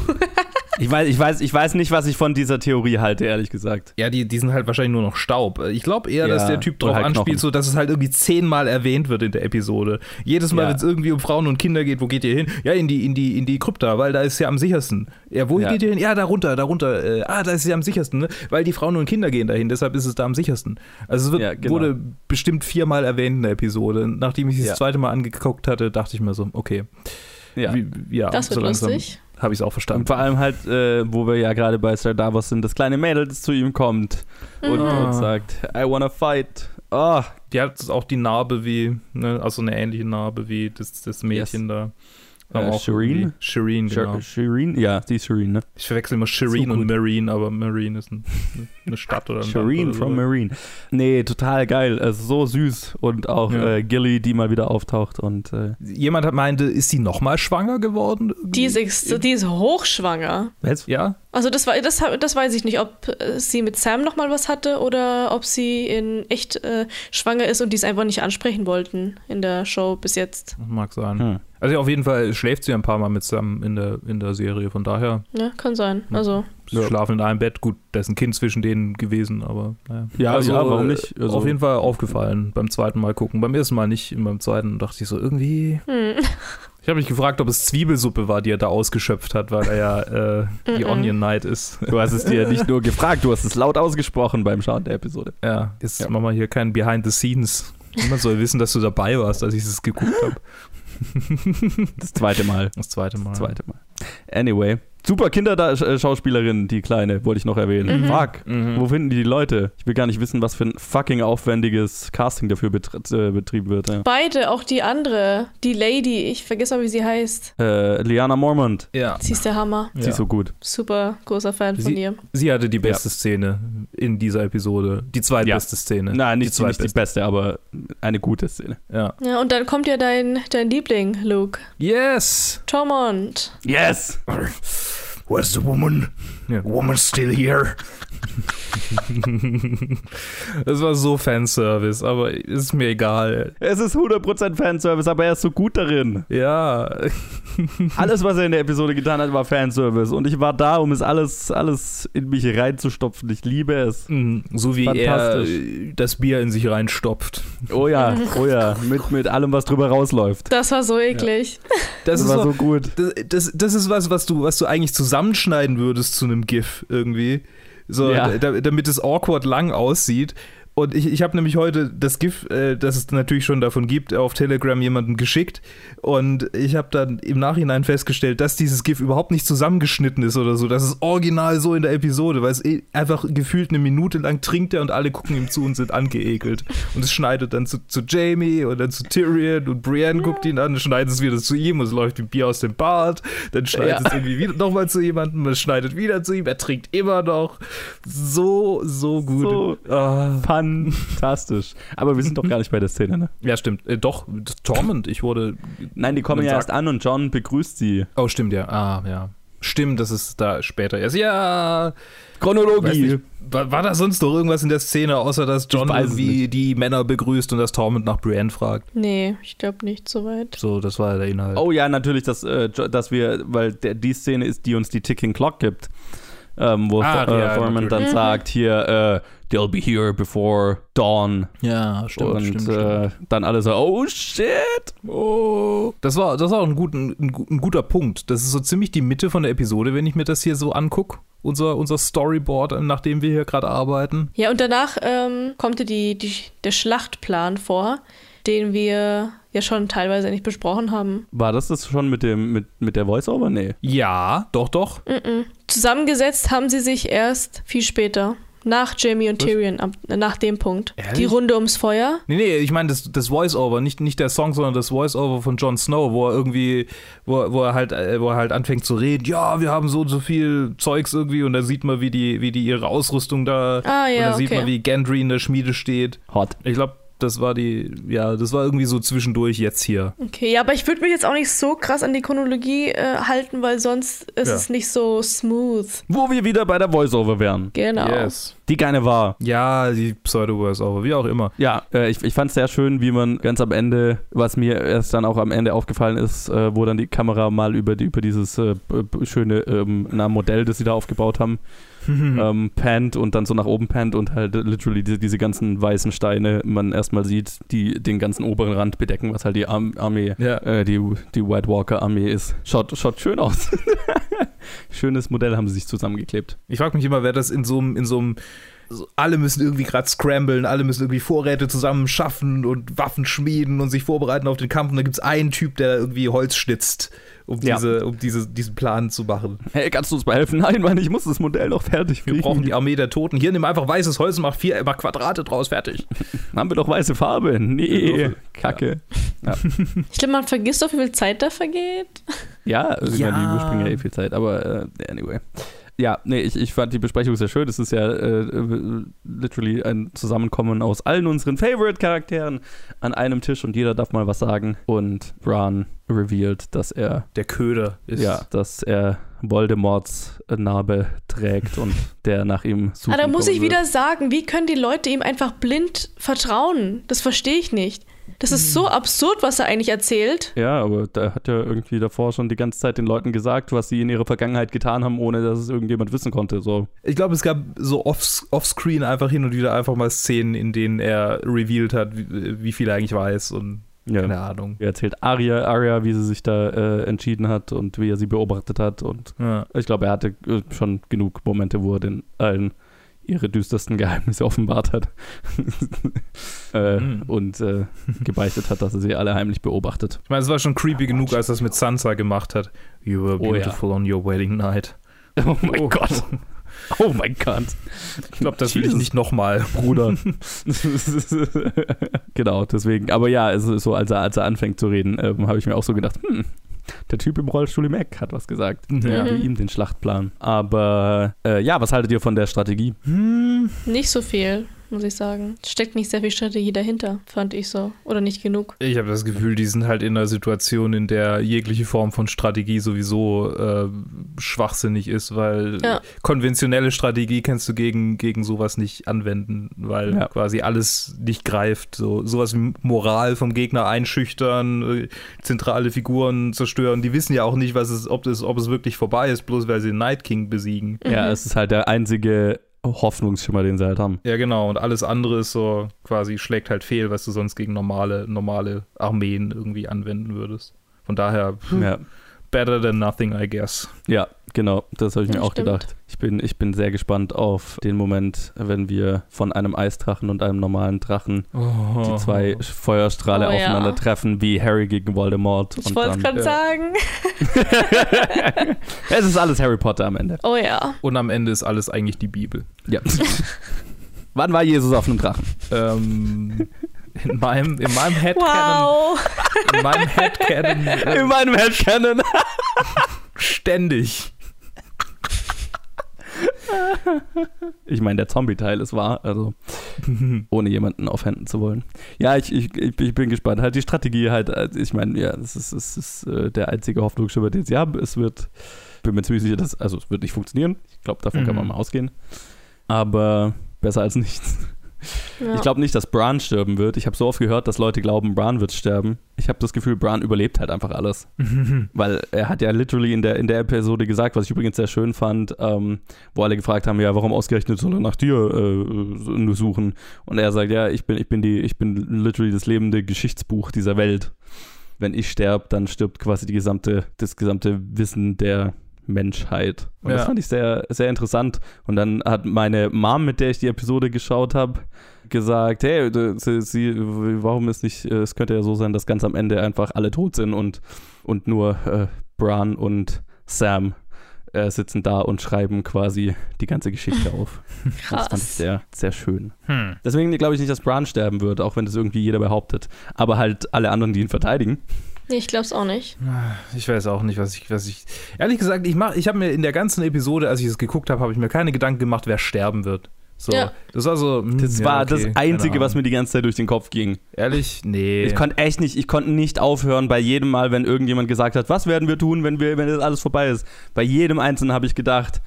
Ich weiß, ich, weiß, ich weiß nicht, was ich von dieser Theorie halte, ehrlich gesagt. Ja, die, die sind halt wahrscheinlich nur noch Staub. Ich glaube eher, dass Ja, der Typ drauf halt anspielt, Knochen. so dass es halt irgendwie zehnmal erwähnt wird in der Episode. Jedes Mal, Ja. wenn es irgendwie um Frauen und Kinder geht, wo geht ihr hin? Ja, in die, in die, in die Krypta, weil da ist ja am sichersten. Ja, wo Ja. geht ihr hin? Ja, da runter, da runter. Äh, ah, da ist ja am sichersten, ne? Weil die Frauen und Kinder gehen dahin, deshalb ist es da am sichersten. Also es wird, Ja, genau. wurde bestimmt viermal erwähnt in der Episode. Nachdem ich es Ja. das zweite Mal angeguckt hatte, dachte ich mir so, okay. Ja. Wie, ja Das wird so langsam lustig. Habe ich es auch verstanden. Und vor allem halt, äh, wo wir ja gerade bei Sir Davos sind, das kleine Mädel, das zu ihm kommt und, Mhm. und sagt, I wanna fight. Oh, Die hat auch die Narbe wie, ne, also eine ähnliche Narbe wie das, das Mädchen da. Äh, Shireen? Shireen, genau. Shir- Shireen? Ja, die ist Shireen, ne? Ich verwechsel immer Shireen So und. Marine, aber Marine ist ein, eine Stadt oder ein Shireen from so. Marine. Nee, total geil. Also so süß. Und auch Ja. äh, Gilly, die mal wieder auftaucht. Und äh, Jemand hat meinte, ist sie nochmal schwanger geworden? Die ist, die ist hochschwanger. was? Ja? Also das, war, das, das weiß ich nicht, ob äh, sie mit Sam noch mal was hatte oder ob sie in echt äh, schwanger ist und die es einfach nicht ansprechen wollten in der Show bis jetzt. Mag sein. Hm. Also auf jeden Fall schläft sie ein paar Mal mit Sam in der, in der Serie, von daher, Ja, kann sein. Also sie Ja. schlafen in einem Bett. Gut, da ist ein Kind zwischen denen gewesen, aber naja. Ja, also, ja, warum äh, nicht? Also- auf jeden Fall aufgefallen beim zweiten Mal gucken. Beim ersten Mal nicht, und beim zweiten dachte ich so, irgendwie hm. [laughs] Ich habe mich gefragt, ob es Zwiebelsuppe war, die er da ausgeschöpft hat, weil er ja äh, die Mhm. Onion Knight ist. Du hast es dir nicht nur gefragt, du hast es laut ausgesprochen beim Schauen der Episode. Ja, jetzt Ja. machen wir hier kein Behind the Scenes. Niemand soll wissen, dass du dabei warst, als ich es geguckt habe. [laughs] Das zweite Mal. Das zweite Mal. Das zweite Mal. Anyway. Super Kinderschauspielerin, die Kleine, wollte ich noch erwähnen. Mhm. Fuck. Mhm. Wo finden die die Leute? Ich will gar nicht wissen, was für ein fucking aufwendiges Casting dafür betr- äh, betrieben wird. Ja. beide, auch die andere, die Lady, ich vergesse mal, wie sie heißt. Äh, Liana Mormont. Ja. Sie ist der Hammer. Sie Ja. ist so gut. Super großer Fan von Sie- ihr. Sie hatte die beste Szene in dieser Episode. Die zweitbeste Szene. Nein, nicht die nicht die zweitbeste. beste, aber eine gute Szene. Ja. Ja, und dann kommt ja dein, dein Liebling, Luke. Yes! Tormund. Yes! [laughs] Where's the woman? Yeah. Woman still here. Das war so Fanservice, aber ist mir egal. Es ist 100% Fanservice, aber er ist so gut darin. Ja, Alles, was er in der Episode getan hat, war Fanservice. Und ich war da, um es alles, alles in mich reinzustopfen. Ich liebe es. Mm, so wie er das Bier in sich reinstopft. Oh ja, oh ja. Mit, mit allem, was drüber rausläuft. Das war so eklig. Das, Das, ist war so, so gut. das, das, das ist was, was du, was du eigentlich zusammenschneiden würdest zu einem GIF irgendwie. So, Ja. da, damit es awkward lang aussieht. Und ich, ich habe nämlich heute das GIF, äh, das es natürlich schon davon gibt, auf Telegram jemandem geschickt. Und ich habe dann im Nachhinein festgestellt, dass dieses GIF überhaupt nicht zusammengeschnitten ist oder so. Das ist original so in der Episode, weil es eh einfach gefühlt eine Minute lang trinkt er und alle gucken ihm zu und sind angeekelt. Und es schneidet dann zu, zu Jamie und dann zu Tyrion und Brienne guckt ihn an, schneidet es wieder zu ihm und es läuft wie Bier aus dem Bart. Dann schneidet Ja. es irgendwie wieder nochmal zu jemandem, es schneidet wieder zu ihm, er trinkt immer noch. So, so gut. So. Ah. Fantastisch. Aber wir sind doch gar nicht bei der Szene, ne? Ja, stimmt. Äh, doch, das Tormund, ich wurde. Nein, die kommen ja erst an und John begrüßt sie. Oh, stimmt, ja. Ah, ja. Stimmt, das ist da später erst. Ja, Chronologie. nicht, war, war da sonst noch irgendwas in der Szene, außer dass John irgendwie die Männer begrüßt und dass Tormund nach Brienne fragt? Nee, ich glaube nicht so weit. So, das war der Inhalt. Oh ja, natürlich, dass, äh, dass wir, weil der, die Szene ist, die uns die Ticking Clock gibt, ähm, wo Ah, äh, ja, Thormund dann natürlich. sagt, hier, äh, they'll be here before dawn. Ja, stimmt, und stimmt, äh, dann alle so, oh shit. Oh. Das war, das war auch ein, guten, ein, ein guter Punkt. Das ist so ziemlich die Mitte von der Episode, wenn ich mir das hier so angucke. Unser, unser Storyboard, nach dem wir hier gerade arbeiten. Ja, und danach ähm, kommt die, die, der Schlachtplan vor, den wir ja schon teilweise nicht besprochen haben. War das das schon mit dem, mit, mit der Voice-Over? Nee. Ja, doch, doch. Mhm. Zusammengesetzt haben sie sich erst viel später. Nach Jamie und Was? Tyrion, ab, nach dem Punkt. Ehrlich? Die Runde ums Feuer. Nee, nee, ich meine das, das Voice-Over, nicht, nicht der Song, sondern das Voice-Over von Jon Snow, wo er irgendwie, wo, er- wo er halt, äh, wo er halt anfängt zu reden, ja, wir haben so und so viel Zeugs irgendwie und da sieht man, wie die, wie die ihre Ausrüstung da, Ah, und ja, da sieht okay. man, wie Gendry in der Schmiede steht. Hot. Ich glaube, das war die, ja, das war irgendwie so zwischendurch jetzt hier. Okay, ja, aber ich würde mich jetzt auch nicht so krass an die Chronologie äh, halten, weil sonst ist Ja. es nicht so smooth. Wo wir wieder bei der Voice-Over wären. Genau. Yes. Die keine war. Ja, die Pseudo-Voice-Over, wie auch immer. Ja, äh, ich, ich fand es sehr schön, wie man ganz am Ende, was mir erst dann auch am Ende aufgefallen ist, äh, wo dann die Kamera mal über, die, über dieses äh, schöne ähm, na, Modell, das sie da aufgebaut haben, ähm, pannt und dann so nach oben pannt und halt literally diese, diese ganzen weißen Steine man erstmal sieht, die den ganzen oberen Rand bedecken, was halt die Arm Armee, Ja. äh, die, die White Walker Armee ist. Schaut, schaut schön aus. [laughs] Schönes Modell haben sie sich zusammengeklebt. Ich frage mich immer, wer das in so einem, in so einem, so, alle müssen irgendwie gerade scramblen, alle müssen irgendwie Vorräte zusammen schaffen und Waffen schmieden und sich vorbereiten auf den Kampf. Und da gibt es einen Typ, der irgendwie Holz schnitzt, um, Ja. diese, um diese, diesen Plan zu machen. Hey, kannst du uns mal helfen? Nein, Mann, ich muss das Modell noch fertig Wir kriegen. brauchen die Armee der Toten. Hier, nimm einfach weißes Holz und mach vier, mach Quadrate draus, fertig. [laughs] Haben wir doch weiße Farbe? Nee. Kacke. Ich glaube, [laughs] man vergisst doch, wie viel Zeit da vergeht. [laughs] Ja, also Ja. Die überspringen ja eh viel Zeit, aber äh, anyway. Ja, nee, ich, ich fand die Besprechung sehr schön. Es ist ja äh, äh, literally ein Zusammenkommen aus allen unseren Favorite-Charakteren an einem Tisch und jeder darf mal was sagen. Und Bran revealed, dass er, Der Köder ist. ja, dass er Voldemorts Narbe trägt und der nach ihm [laughs] sucht. Ah, da muss ich wieder sagen, wie können die Leute ihm einfach blind vertrauen? Das verstehe ich nicht. Das ist so absurd, was er eigentlich erzählt. Ja, aber da hat er irgendwie davor schon die ganze Zeit den Leuten gesagt, was sie in ihrer Vergangenheit getan haben, ohne dass es irgendjemand wissen konnte. So. Ich glaube, es gab so off- offscreen einfach hin und wieder einfach mal Szenen, in denen er revealed hat, wie, wie viel er eigentlich weiß und Ja. keine Ahnung. Er erzählt Arya, Arya, wie sie sich da äh, entschieden hat und wie er sie beobachtet hat. Und Ja. ich glaube, er hatte äh, schon genug Momente, wo er den allen ihre düstersten Geheimnisse offenbart hat. [laughs] äh, Mhm. Und äh, gebeichtet hat, dass er sie alle heimlich beobachtet. Ich meine, es war schon creepy genug, als er es mit Sansa gemacht hat. You were Oh ja. beautiful on your wedding night. Oh mein Oh. Gott. [laughs] [laughs] Oh mein Gott. Ich glaube, das will ich Jesus. nicht nochmal. Bruder. [laughs] genau, deswegen. Aber ja, es ist so, als er, als er anfängt zu reden, ähm, habe ich mir auch so gedacht, hm, der Typ im Rollstuhl im Eck hat was gesagt. Ja. Wie ihm den Schlachtplan. Aber äh, ja, was haltet ihr von der Strategie? Hm, Nicht so viel, muss ich sagen. Steckt nicht sehr viel Strategie dahinter, fand ich so. Oder nicht genug. Ich habe das Gefühl, die sind halt in einer Situation, in der jegliche Form von Strategie sowieso äh, schwachsinnig ist, weil Ja. konventionelle Strategie kannst du gegen, gegen sowas nicht anwenden, weil Ja. quasi alles nicht greift. So, sowas wie Moral vom Gegner einschüchtern, äh, zentrale Figuren zerstören. Die wissen ja auch nicht, was es, ob, es, ob es wirklich vorbei ist, bloß weil sie den Night King besiegen. Ja, Mhm. es ist halt der einzige Hoffnungsschimmer, den sie halt haben. Ja, genau. Und alles andere ist so quasi schlägt halt fehl, was du sonst gegen normale, normale Armeen irgendwie anwenden würdest. Von daher, pff, Ja, better than nothing, I guess. ja genau. Das habe ich mir Ja, auch stimmt. gedacht. Ich bin, ich bin sehr gespannt auf den Moment, wenn wir von einem Eisdrachen und einem normalen Drachen die zwei Feuerstrahle Oh, ja. aufeinandertreffen, wie Harry gegen Voldemort. Ich wollte es gerade sagen. [laughs] es ist alles Harry Potter am Ende. Oh ja. Und am Ende ist alles eigentlich die Bibel. Ja. [laughs] Wann war Jesus auf einem Drachen? Ähm, in meinem, in meinem Headcanon, Wow. in meinem Headcanon [laughs] äh, In meinem Headcanon. ständig. [laughs] ich meine, der Zombie-Teil ist wahr, also [laughs] ohne jemanden aufhänden zu wollen. Ja, ich, ich, ich, bin gespannt. Halt die Strategie halt, also ich meine, ja, das ist, das ist äh, der einzige Hoffnungsschimmer, den sie haben. Es wird, bin mir ziemlich sicher, dass, also es wird nicht funktionieren. Ich glaube, davon kann man Mhm. mal ausgehen. Aber besser als nichts. Ja. Ich glaube nicht, dass Bran sterben wird. Ich habe so oft gehört, dass Leute glauben, Bran wird sterben. Ich habe das Gefühl, Bran überlebt halt einfach alles. [laughs] Weil er hat ja literally in der, in der Episode gesagt, was ich übrigens sehr schön fand, ähm, wo alle gefragt haben, ja, warum ausgerechnet soll er nach dir äh, suchen? Und er sagt, ja, ich bin, ich bin die, ich bin literally das lebende Geschichtsbuch dieser Welt. Wenn ich sterbe, dann stirbt quasi die gesamte, das gesamte Wissen der Menschheit. Und das Ja. fand ich sehr, sehr interessant. Und dann hat meine Mom, mit der ich die Episode geschaut habe, gesagt, hey, sie, sie, warum ist nicht, äh, es könnte ja so sein, dass ganz am Ende einfach alle tot sind und, und nur äh, Bran und Sam äh, sitzen da und schreiben quasi die ganze Geschichte auf. [laughs] Das fand ich Krass. sehr, sehr schön. Hm. Deswegen glaube ich nicht, dass Bran sterben wird, auch wenn das irgendwie jeder behauptet. Aber halt alle anderen, die ihn verteidigen. Nee, ich glaub's auch nicht. Ich weiß auch nicht, was ich, was ich. Ehrlich gesagt, ich mach, ich habe mir in der ganzen Episode, als ich es geguckt habe, habe ich mir keine Gedanken gemacht, wer sterben wird. So, Ja. das war so. hm, Das ja, war okay, das Einzige, was mir die ganze Zeit durch den Kopf ging. Ehrlich, nee. Ich konnte echt nicht, ich konnte nicht aufhören bei jedem Mal, wenn irgendjemand gesagt hat, was werden wir tun, wenn wir, wenn das alles vorbei ist. Bei jedem Einzelnen habe ich gedacht,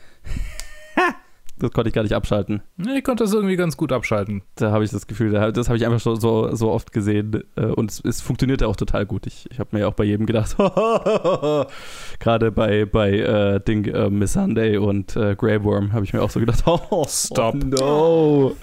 ha, [laughs] das konnte ich gar nicht abschalten. Nee, ich konnte das irgendwie ganz gut abschalten. Da habe ich das Gefühl, da- das habe ich einfach so, so, so oft gesehen äh, und es, es funktionierte auch total gut. Ich, ich habe mir auch bei jedem gedacht, [laughs] gerade bei, bei äh, Ding, äh, Miss Sunday und äh, Grey Worm habe ich mir auch so gedacht, [laughs] oh, Stop. no,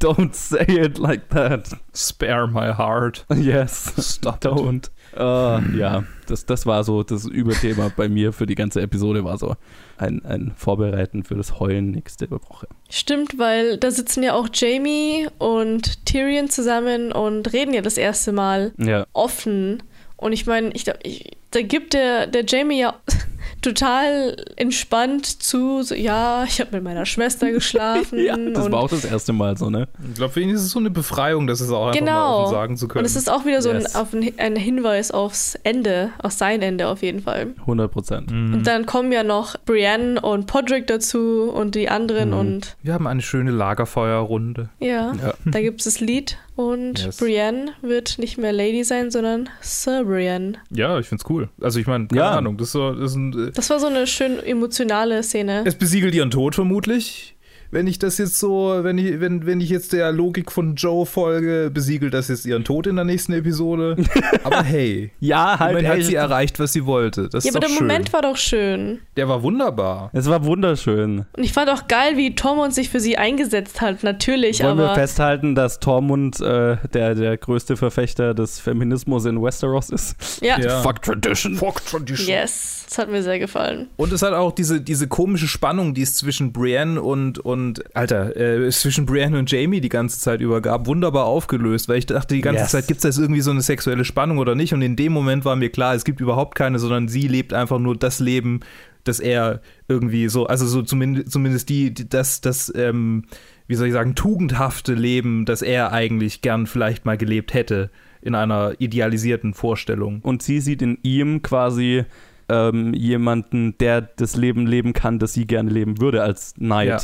don't say it like that. Spare my heart. Yes. Stop it. Äh, ja, das, das war so das Überthema bei mir für die ganze Episode, war so ein, ein Vorbereiten für das Heulen nächste Woche. Stimmt, weil da sitzen ja auch Jamie und Tyrion zusammen und reden ja das erste Mal Ja. offen. Und ich meine, ich, glaub, ich, da gibt der, der Jamie ja [laughs] total entspannt zu, so, ja, ich habe mit meiner Schwester geschlafen. [laughs] ja, das und, war auch das erste Mal so, ne? Ich glaube, für ihn ist es so eine Befreiung, das ist auch einfach mal Genau. offen sagen zu können. und es ist auch wieder so Yes. ein, auf ein, ein Hinweis aufs Ende, auf sein Ende auf jeden Fall. 100 Prozent. Mhm. Und dann kommen ja noch Brienne und Podrick dazu und die anderen Mhm. und Wir haben eine schöne Lagerfeuerrunde. ja, Ja. [laughs] da gibt es das Lied und Yes. Brienne wird nicht mehr Lady sein, sondern Sir Brienne. Ja, ich find's cool. Also ich meine, keine Ja. Ahnung, das so, das ist ein, äh, Das war so eine schön emotionale Szene. es besiegelt ihren Tod vermutlich. Wenn ich das jetzt so, wenn ich, wenn, wenn ich jetzt der Logik von Joe folge, besiegelt das jetzt ihren Tod in der nächsten Episode. [laughs] Aber hey, Ja, halt. immerhin hat sie erreicht, was sie wollte. Das ja, ist aber doch der schön. Moment war doch schön. der war wunderbar. es war wunderschön. Und ich fand auch geil, wie Tormund sich für sie eingesetzt hat. Natürlich, Wollen wir aber festhalten, dass Tormund äh, der, der größte Verfechter des Feminismus in Westeros ist? ja. Ja. Fuck Tradition. Fuck Tradition. Yes, das hat mir sehr gefallen. Und es hat auch diese, diese komische Spannung, die es zwischen Brienne und, und Alter, äh, zwischen Brienne und Jamie die ganze Zeit über gab, wunderbar aufgelöst, weil ich dachte die ganze Yes. Zeit, gibt es jetzt irgendwie so eine sexuelle Spannung oder nicht? Und in dem Moment war mir klar, es gibt überhaupt keine, sondern sie lebt einfach nur das Leben, das er irgendwie so, also so zumindest, zumindest die, die das, das, ähm, wie soll ich sagen, tugendhafte Leben, das er eigentlich gern vielleicht mal gelebt hätte, in einer idealisierten Vorstellung. Und sie sieht in ihm quasi ähm, jemanden, der das Leben leben kann, das sie gerne leben würde als Knight. Ja,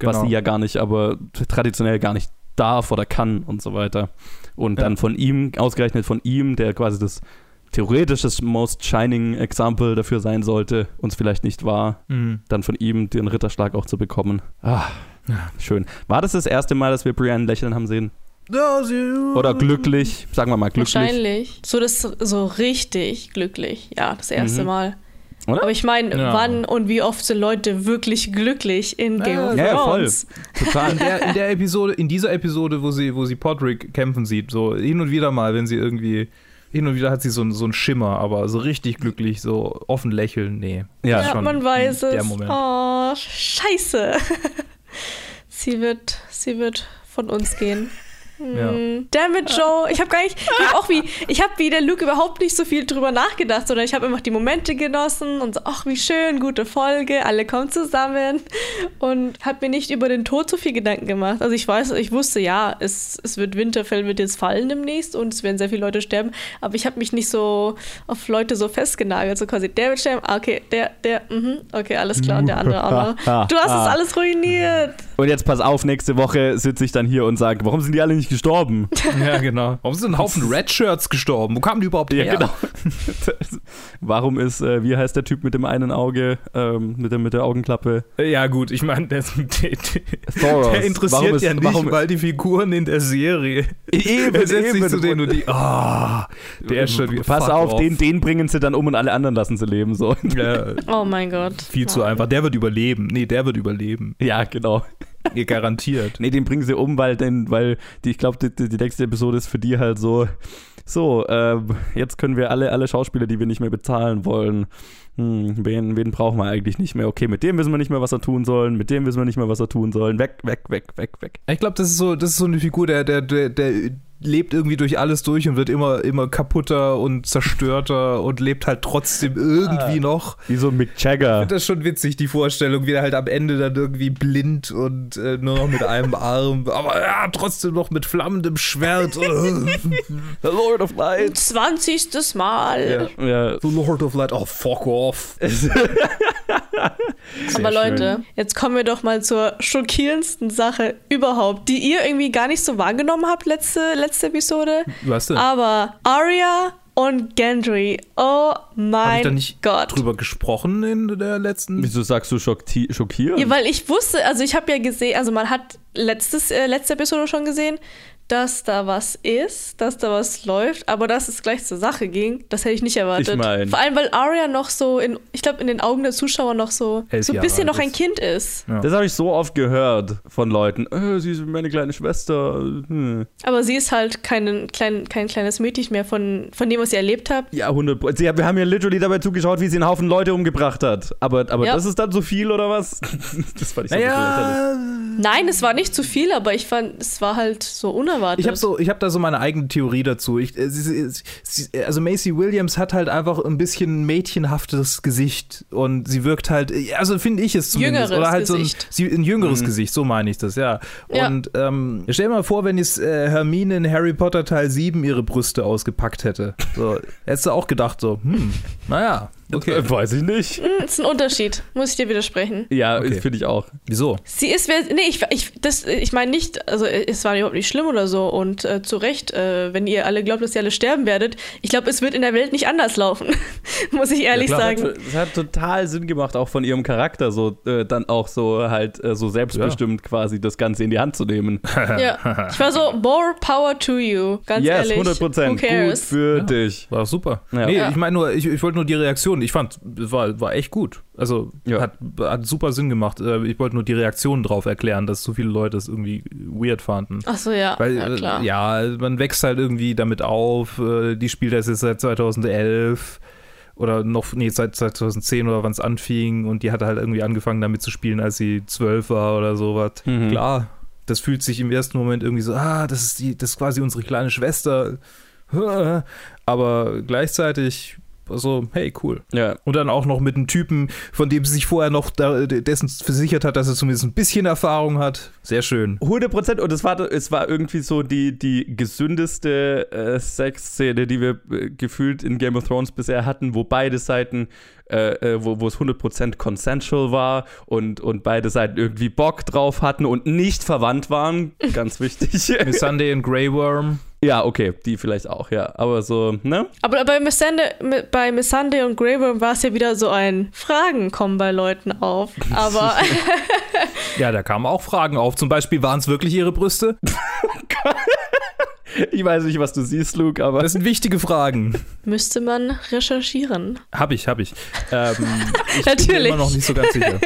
was genau. sie ja gar nicht, aber traditionell gar nicht darf oder kann und so weiter. Und Ja. dann von ihm, ausgerechnet von ihm, der quasi das theoretisch das most shining Example dafür sein sollte, uns vielleicht nicht war, Mhm. dann von ihm den Ritterschlag auch zu bekommen. Ah, Ja. schön. War das das erste Mal, dass wir Brienne lächeln haben sehen? Ja, Oder glücklich? Sagen wir mal glücklich. Wahrscheinlich. So das so richtig glücklich. Ja, das erste Mhm. Mal. Oder? Aber ich meine, Ja. wann und wie oft sind Leute wirklich glücklich in Game Ja, of ja, ja, voll. Thrones? Total. in der, in der Episode, in dieser Episode, wo sie, wo sie Podrick kämpfen sieht, so hin und wieder mal, wenn sie irgendwie, hin und wieder hat sie so, einen- so einen Schimmer, aber so richtig glücklich, so offen lächeln, nee. Ja, Ja, schon man weiß der es. Moment. Oh, scheiße. [laughs] sie wird, sie wird von uns gehen. Ja. Mm, Damn it, Joe. Ich habe gar nicht, ich hab auch wie, ich habe wie der Luke überhaupt nicht so viel drüber nachgedacht, sondern ich habe einfach die Momente genossen und so, ach, wie schön, gute Folge, alle kommen zusammen und habe mir nicht über den Tod so viel Gedanken gemacht. Also ich weiß, ich wusste, ja, es, es wird Winterfell wird jetzt fallen demnächst und es werden sehr viele Leute sterben, aber ich habe mich nicht so auf Leute so festgenagelt, so quasi, der wird sterben, ah, okay, der, der, mhm, okay, alles klar und der andere auch noch. [laughs] Du hast es alles ruiniert. Und jetzt pass auf, nächste Woche sitze ich dann hier und sage, warum sind die alle nicht gestorben? [laughs] Ja, genau. Warum sind ein Haufen Red Shirts gestorben? Wo kamen die überhaupt her? Ja, genau. [laughs] Warum ist, äh, wie heißt der Typ mit dem einen Auge, ähm, mit, der, mit der Augenklappe? Ja, gut, ich meine, der, der, der interessiert Warum ist- ja nicht, warum- weil die Figuren in der Serie. Eben, [laughs] Er setzt sich eben. zu denen und die. Ah, der ist schon wieder. Pass auf, off. den, den bringen sie dann um und alle anderen lassen sie leben. So. Ja, Oh mein Gott. viel zu einfach. Der wird überleben. Nee, der wird überleben. Ja, genau. Garantiert. Nee, den bringen sie um, weil, denn, weil die, ich glaube, die, die, nächste Episode ist für die halt so, so, ähm, jetzt können wir alle, alle Schauspieler, die wir nicht mehr bezahlen wollen, hm, wen, wen brauchen wir eigentlich nicht mehr? Okay, mit dem wissen wir nicht mehr, was wir tun sollen, mit dem wissen wir nicht mehr, was wir tun sollen. Weg, weg, weg, weg, weg. Ich glaube, das ist so, das ist so eine Figur, der, der, der, der lebt irgendwie durch alles durch und wird immer, immer kaputter und zerstörter und lebt halt trotzdem irgendwie noch. Wie so Mick Jagger. Das ist schon witzig, die Vorstellung, wie er halt am Ende dann irgendwie blind und äh, nur noch mit einem [laughs] Arm, aber ja, trotzdem noch mit flammendem Schwert. [laughs] The Lord of Light. 20. Mal. ja. Ja, The Lord of Light, oh fuck off. [laughs] [laughs] Aber Leute, jetzt kommen wir doch mal zur schockierendsten Sache überhaupt, die ihr irgendwie gar nicht so wahrgenommen habt letzte, letzte Episode. Was denn? Aber Arya und Gendry, oh mein ich da nicht Gott. drüber gesprochen in der letzten? wieso sagst du schockti- schockiert? Ja, weil ich wusste, also ich habe ja gesehen, also man hat letztes, äh, letzte Episode schon gesehen, dass da was ist, dass da was läuft, aber dass es gleich zur Sache ging, das hätte ich nicht erwartet. Ich mein- Vor allem, weil Arya noch so in, ich glaube, in den Augen der Zuschauer noch so, so ein bisschen noch ein. Kind ist. Ja. Das habe ich so oft gehört von Leuten. Äh, sie ist meine kleine Schwester. Hm. Aber sie ist halt kein, klein, kein kleines Mädchen mehr von, von dem, was ihr erlebt habt. Ja, 100 Pro- sie, Wir haben ja literally dabei zugeschaut, wie sie einen Haufen Leute umgebracht hat. Aber, aber Ja. das ist dann so viel oder was? [laughs] das fand ich so. Naja, Nein, es war nicht zu viel, aber ich fand, es war halt so unerwartet. ich habe so, ich habe da so meine eigene Theorie dazu. Ich, äh, sie, sie, sie, also Macy Williams hat halt einfach ein bisschen mädchenhaftes Gesicht und sie wirkt halt, äh, also finde ich es zumindest, Jüngeres oder halt Gesicht. so ein, ein jüngeres Mhm. Gesicht, so meine ich das, ja. Ja. Und ähm, stell dir mal vor, wenn jetzt äh, Hermine in Harry Potter Teil 7 ihre Brüste ausgepackt hätte. So, [laughs] hättest du auch gedacht so, hm, naja, okay. Äh, weiß ich nicht. Hm, ist ein Unterschied, muss ich dir widersprechen. Ja, Okay. finde ich auch. Wieso? Sie ist, wer- nee, ich, ich, das, ich meine nicht, also es war überhaupt nicht schlimm oder so und äh, zu Recht, äh, wenn ihr alle glaubt, dass ihr alle sterben werdet, ich glaube, es wird in der Welt nicht anders laufen, [laughs] muss ich ehrlich klar. sagen. Es hat total Sinn gemacht, auch von ihrem Charakter, so äh, dann auch so halt äh, so selbstbestimmt quasi das Ganze in die Hand zu nehmen. [laughs] Ja, ich war so, more power to you, ganz yes, ehrlich. 100 Prozent. Who Gut cares? für Ja. dich. War super. Ja. Nee, Ja. ich meine nur, ich, ich wollte nur die Reaktion. Ich fand, es war, war echt gut. Also Ja. hat, hat super Sinn gemacht. Äh, Ich wollte nur die Reaktion drauf erklären, dass so viele Leute es irgendwie weird fanden. Ach so, ja, Weil, ja äh, klar. ja, man wächst halt irgendwie damit auf. äh, Die spielt das jetzt seit 2011 oder noch, nee, seit 2010 oder wann es anfing und die hatte halt irgendwie angefangen damit zu spielen, als sie zwölf war oder sowas. Mhm. Klar, das fühlt sich im ersten Moment irgendwie so, ah, das ist die, das ist quasi unsere kleine Schwester. [laughs] Aber gleichzeitig so, hey, cool. Ja. Und dann auch noch mit einem Typen, von dem sie sich vorher noch da, dessen versichert hat, dass er zumindest ein bisschen Erfahrung hat. Sehr schön. 100 Prozent und es war, es war irgendwie so die, die gesündeste äh, Sexszene, die wir äh, gefühlt in Game of Thrones bisher hatten, wo beide Seiten, äh, äh, wo, wo es 100 Prozent consensual war und, und beide Seiten irgendwie Bock drauf hatten und nicht verwandt waren. Ganz wichtig. [laughs] Miss Sunday und Grey Worm. Ja, okay, die vielleicht auch, ja. Aber so, ne? Aber bei Missande, bei Missande und Grey Worm war es ja wieder so ein Fragen kommen bei Leuten auf. Aber [laughs] Ja, da kamen auch Fragen auf. Zum Beispiel, waren es wirklich ihre Brüste? [laughs] Ich weiß nicht, was du siehst, Luke, aber. Das sind wichtige Fragen. müsste man recherchieren. Hab ich, hab ich. Ähm, [laughs] ich bin mir Natürlich. immer noch nicht so ganz sicher.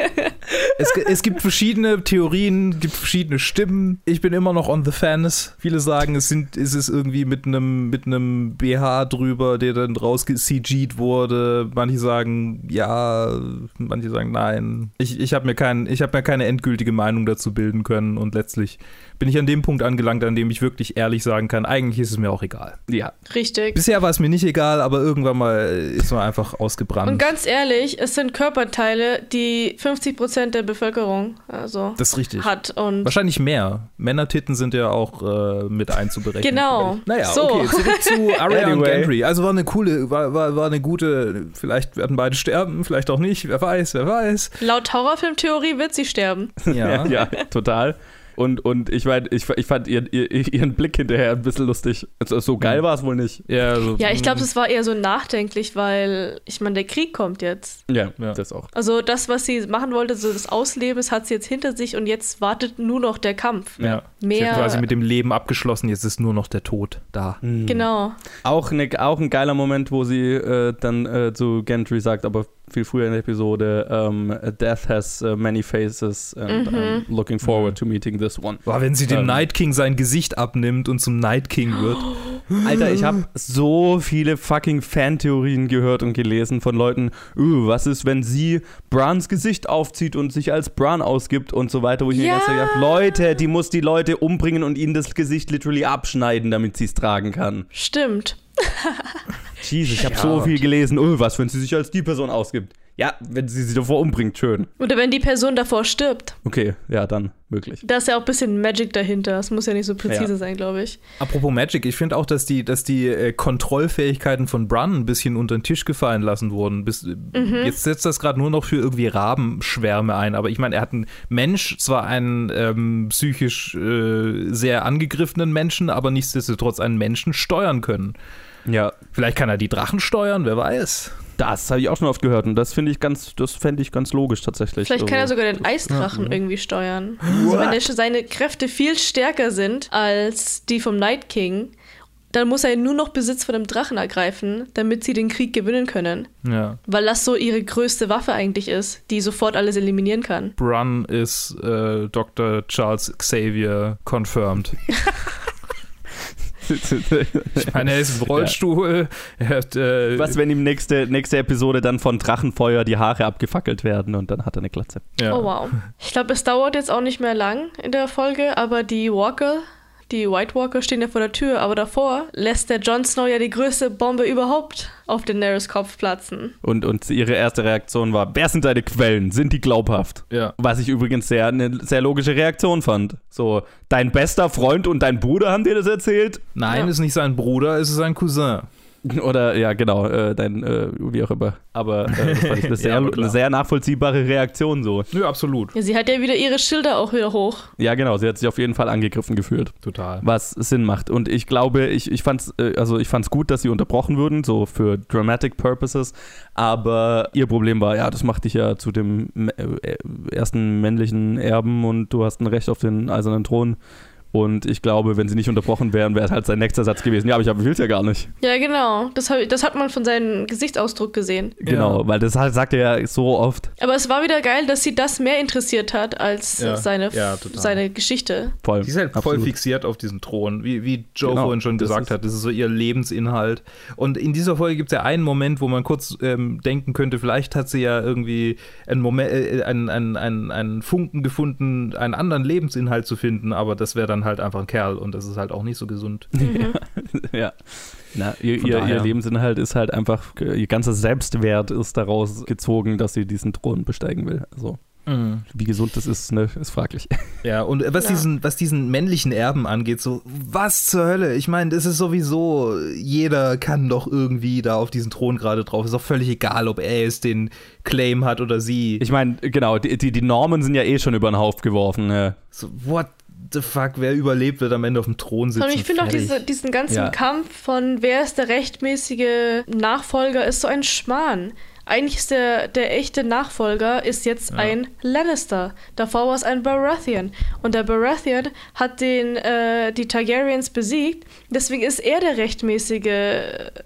es, es gibt verschiedene Theorien, gibt verschiedene Stimmen. Ich bin immer noch on the fence. Viele sagen, es sind, ist es irgendwie mit einem mit einem BH drüber, der dann raus CG'd wurde. Manche sagen ja, manche sagen nein. Ich, ich habe mir kein, ich habe mir keine endgültige Meinung dazu bilden können und letztlich bin ich an dem Punkt angelangt, an dem ich wirklich ehrlich sagen kann, eigentlich ist es mir auch egal. Ja. Richtig. Bisher war es mir nicht egal, aber irgendwann mal ist man einfach ausgebrannt. Und ganz ehrlich, es sind Körperteile, die 50% der Bevölkerung also das ist richtig. hat. Und Wahrscheinlich mehr. Männertitten sind ja auch äh, mit einzuberechnen. Genau. Naja, So. okay, zurück zu [laughs] und Anyway. Gendry. Also war eine coole, war, war, war eine gute, vielleicht werden beide sterben, vielleicht auch nicht, wer weiß, wer weiß. laut Horrorfilmtheorie wird sie sterben. Ja. [laughs] Ja, total. Und, und ich, mein, ich, ich fand ihren, ihr- ihren Blick hinterher ein bisschen lustig. Also, so geil war es wohl nicht. Ja, also, Ja, ich glaube, es war eher so nachdenklich, weil ich meine, der Krieg kommt jetzt. Ja, Ja. das auch. Also das, was sie machen wollte, so das Ausleben, das hat sie jetzt hinter sich und jetzt wartet nur noch der Kampf. ja. Sie Mehr- hat quasi mit dem Leben abgeschlossen, jetzt ist nur noch der Tod da. Genau. Auch, ne, auch ein geiler Moment, wo sie äh, dann äh, zu Gentry sagt, aber viel früher in der Episode, ähm, Death has uh, many faces and Mhm. I'm looking forward to meeting this one. Boah, wenn sie dem Ähm. Night King sein Gesicht abnimmt und zum Night King wird. [gasps] Alter, ich habe so viele fucking Fantheorien gehört und gelesen von Leuten, uh, was ist, wenn sie Brans Gesicht aufzieht und sich als Bran ausgibt und so weiter, wo ich mir Ja. ganz gedacht, Leute, die muss die Leute umbringen und ihnen das Gesicht literally abschneiden, damit sie es tragen kann. Stimmt. [laughs] Jesus, ich habe Ja. so viel gelesen, uh, was, wenn sie sich als die Person ausgibt. Ja, wenn sie sie davor umbringt, schön. Oder wenn die Person davor stirbt. Okay, ja, dann möglich. Da ist ja auch ein bisschen Magic dahinter. Das muss ja nicht so präzise Ja. sein, glaube ich. Apropos Magic, ich finde auch, dass die, dass die äh, Kontrollfähigkeiten von Bran ein bisschen unter den Tisch gefallen lassen wurden. Bis, Jetzt setzt das gerade nur noch für irgendwie Rabenschwärme ein, aber ich meine, er hat einen Mensch, zwar einen ähm, psychisch äh, sehr angegriffenen Menschen, aber nichtsdestotrotz einen Menschen steuern können. Ja, Vielleicht kann er die Drachen steuern, wer weiß. das habe ich auch schon oft gehört und das finde ich ganz, das fände ich ganz logisch tatsächlich. Vielleicht kann er Also- sogar den Eisdrachen irgendwie steuern. Also wenn er, seine Kräfte viel stärker sind als die vom Night King, dann muss er nur noch Besitz von einem Drachen ergreifen, damit sie den Krieg gewinnen können. Ja. Weil das so ihre größte Waffe eigentlich ist, die sofort alles eliminieren kann. Bran ist äh, Dr. Charles Xavier confirmed. [laughs] Ich meine, er ist im [laughs] Rollstuhl. Er hat, äh, Was, wenn ihm nächste, nächste Episode dann von Drachenfeuer die Haare abgefackelt werden und dann hat er eine Glatze. ja. Oh wow. Ich glaube, es dauert jetzt auch nicht mehr lang in der Folge, aber die Walker, die White Walker stehen ja vor der Tür, aber davor lässt der Jon Snow ja die größte Bombe überhaupt auf Daenerys Kopf platzen. Und, und ihre erste Reaktion war, wer sind deine Quellen? Sind die glaubhaft? Ja. Was ich übrigens sehr eine sehr logische Reaktion fand. So, dein bester Freund und dein Bruder haben dir das erzählt? Nein, Ja. ist nicht sein Bruder, ist sein Cousin. [laughs] Oder, ja, genau, äh, dein, äh, wie auch immer. Aber äh, das fand ich eine, [laughs] sehr, eine sehr nachvollziehbare Reaktion so. Nö, absolut. Ja, sie hat ja wieder ihre Schilder auch wieder hoch. Ja, genau, sie hat sich auf jeden Fall angegriffen gefühlt. Total. was Sinn macht. Und ich glaube, ich, ich fand's, äh, also ich fand's gut, dass sie unterbrochen wurden, so für dramatic purposes. Aber ihr Problem war, ja, das macht dich ja zu dem äh, ersten männlichen Erben und du hast ein Recht auf den eisernen Thron. Und ich glaube, wenn sie nicht unterbrochen wären, wäre es halt sein nächster Satz gewesen. Ja, aber ich hab- will's ja gar nicht. Ja, genau. Das, hab, das hat man von seinem Gesichtsausdruck gesehen. Genau, weil das halt, sagt er ja so oft. Aber es war wieder geil, dass sie das mehr interessiert hat als Ja. seine, Ja, seine Geschichte. Voll. Sie ist halt voll Absolut. fixiert auf diesen Thron, wie, wie Joe Genau, vorhin schon das gesagt hat. Das ist so ihr Lebensinhalt. Und in dieser Folge gibt es ja einen Moment, wo man kurz ähm, denken könnte, vielleicht hat sie ja irgendwie einen, Moment, äh, einen, einen, einen, einen Funken gefunden, einen anderen Lebensinhalt zu finden, aber das wäre dann halt einfach ein Kerl und das ist halt auch nicht so gesund. [laughs] ja. Na, ihr, Von ihr, daher. ihr Lebensinhalt ist halt einfach, ihr ganzer Selbstwert ist daraus gezogen, dass sie diesen Thron besteigen will. Also, wie gesund das ist, ne, ist fraglich. [laughs] Ja, und was, Ja. diesen, was diesen männlichen Erben angeht, so, was zur Hölle? Ich meine, das ist sowieso, jeder kann doch irgendwie da auf diesen Thron gerade drauf. Ist auch völlig egal, ob er jetzt den Claim hat oder sie. Ich meine, genau, die, die, die Normen sind ja eh schon über den Haufen geworfen. Ne? so, what the fuck, wer überlebt, wird am Ende auf dem Thron sitzen. Und ich finde auch diese, diesen ganzen Ja. Kampf von wer ist der rechtmäßige Nachfolger ist so ein Schmarrn. eigentlich ist der, der echte Nachfolger ist jetzt Ja. ein Lannister. Davor war es ein Baratheon. Und der Baratheon hat den, äh, die Targaryens besiegt. Deswegen ist er der rechtmäßige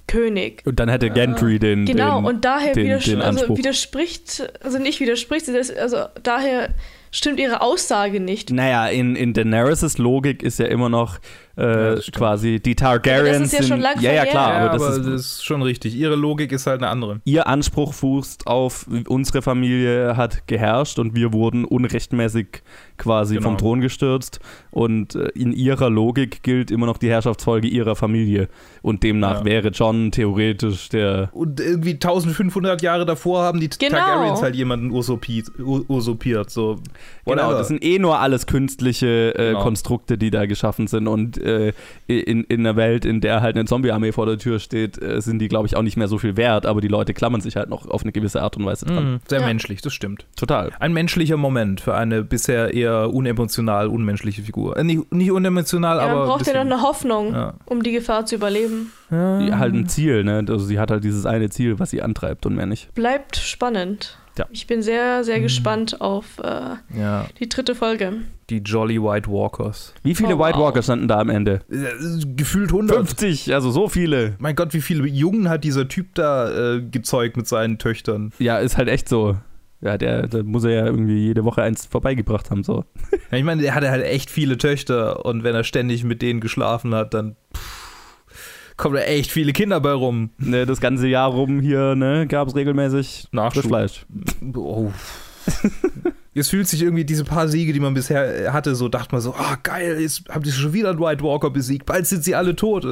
König. Und dann hätte Gendry den. Genau, den, und daher den, den also widerspricht, also nicht widerspricht, also daher stimmt ihre Aussage nicht. Naja, in, in Daenerys' Logik ist ja immer noch äh, das stimmt. quasi die Targaryens. das ist ja schon sind, lang ja, ja, verjährt. klar, ja, aber das ist, ist schon richtig. Ihre Logik ist halt eine andere. ihr Anspruch fußt auf unsere Familie hat geherrscht und wir wurden unrechtmäßig quasi Genau. vom Thron gestürzt und äh, in ihrer Logik gilt immer noch die Herrschaftsfolge ihrer Familie und demnach Ja. wäre John theoretisch der Und irgendwie 1500 Jahre davor haben die Genau. Targaryens halt jemanden usurpiert. usurpiert so. Genau, das sind eh nur alles künstliche äh, Genau. Konstrukte, die da geschaffen sind. Und äh, in, in einer Welt, in der halt eine Zombie-Armee vor der Tür steht, äh, sind die, glaube ich, auch nicht mehr so viel wert. Aber die Leute klammern sich halt noch auf eine gewisse Art und Weise dran. Mhm, sehr Ja. menschlich, das stimmt. Total. Ein menschlicher Moment für eine bisher eher unemotional, unmenschliche Figur. Äh, nicht, nicht unemotional, Ja, aber. man braucht ja noch bisschen- eine Hoffnung, Ja. um die Gefahr zu überleben. Die, halt ein Ziel, ne? Also sie hat halt dieses eine Ziel, was sie antreibt und mehr nicht. Bleibt spannend. Ja. Ich bin sehr, sehr gespannt auf äh, Ja, die dritte Folge. die Jolly White Walkers. Wie viele Oh, White wow. Walker standen da am Ende? Äh, Gefühlt 100. 50, also so viele. Mein Gott, wie viele Jungen hat dieser Typ da äh, gezeugt mit seinen Töchtern? Ja, ist halt echt so. Ja, der, da muss er ja irgendwie jede Woche eins vorbeigebracht haben, so. Ja, ich meine, der hatte halt echt viele Töchter und wenn er ständig mit denen geschlafen hat, dann pff, kommen da echt viele Kinder bei rum. Ne, das ganze Jahr rum hier, ne, gab es regelmäßig Nachschub. Oh. [laughs] Jetzt fühlt sich irgendwie diese paar Siege, die man bisher hatte, so dachte man so, ah geil, jetzt haben die schon wieder einen White Walker besiegt, bald sind sie alle tot.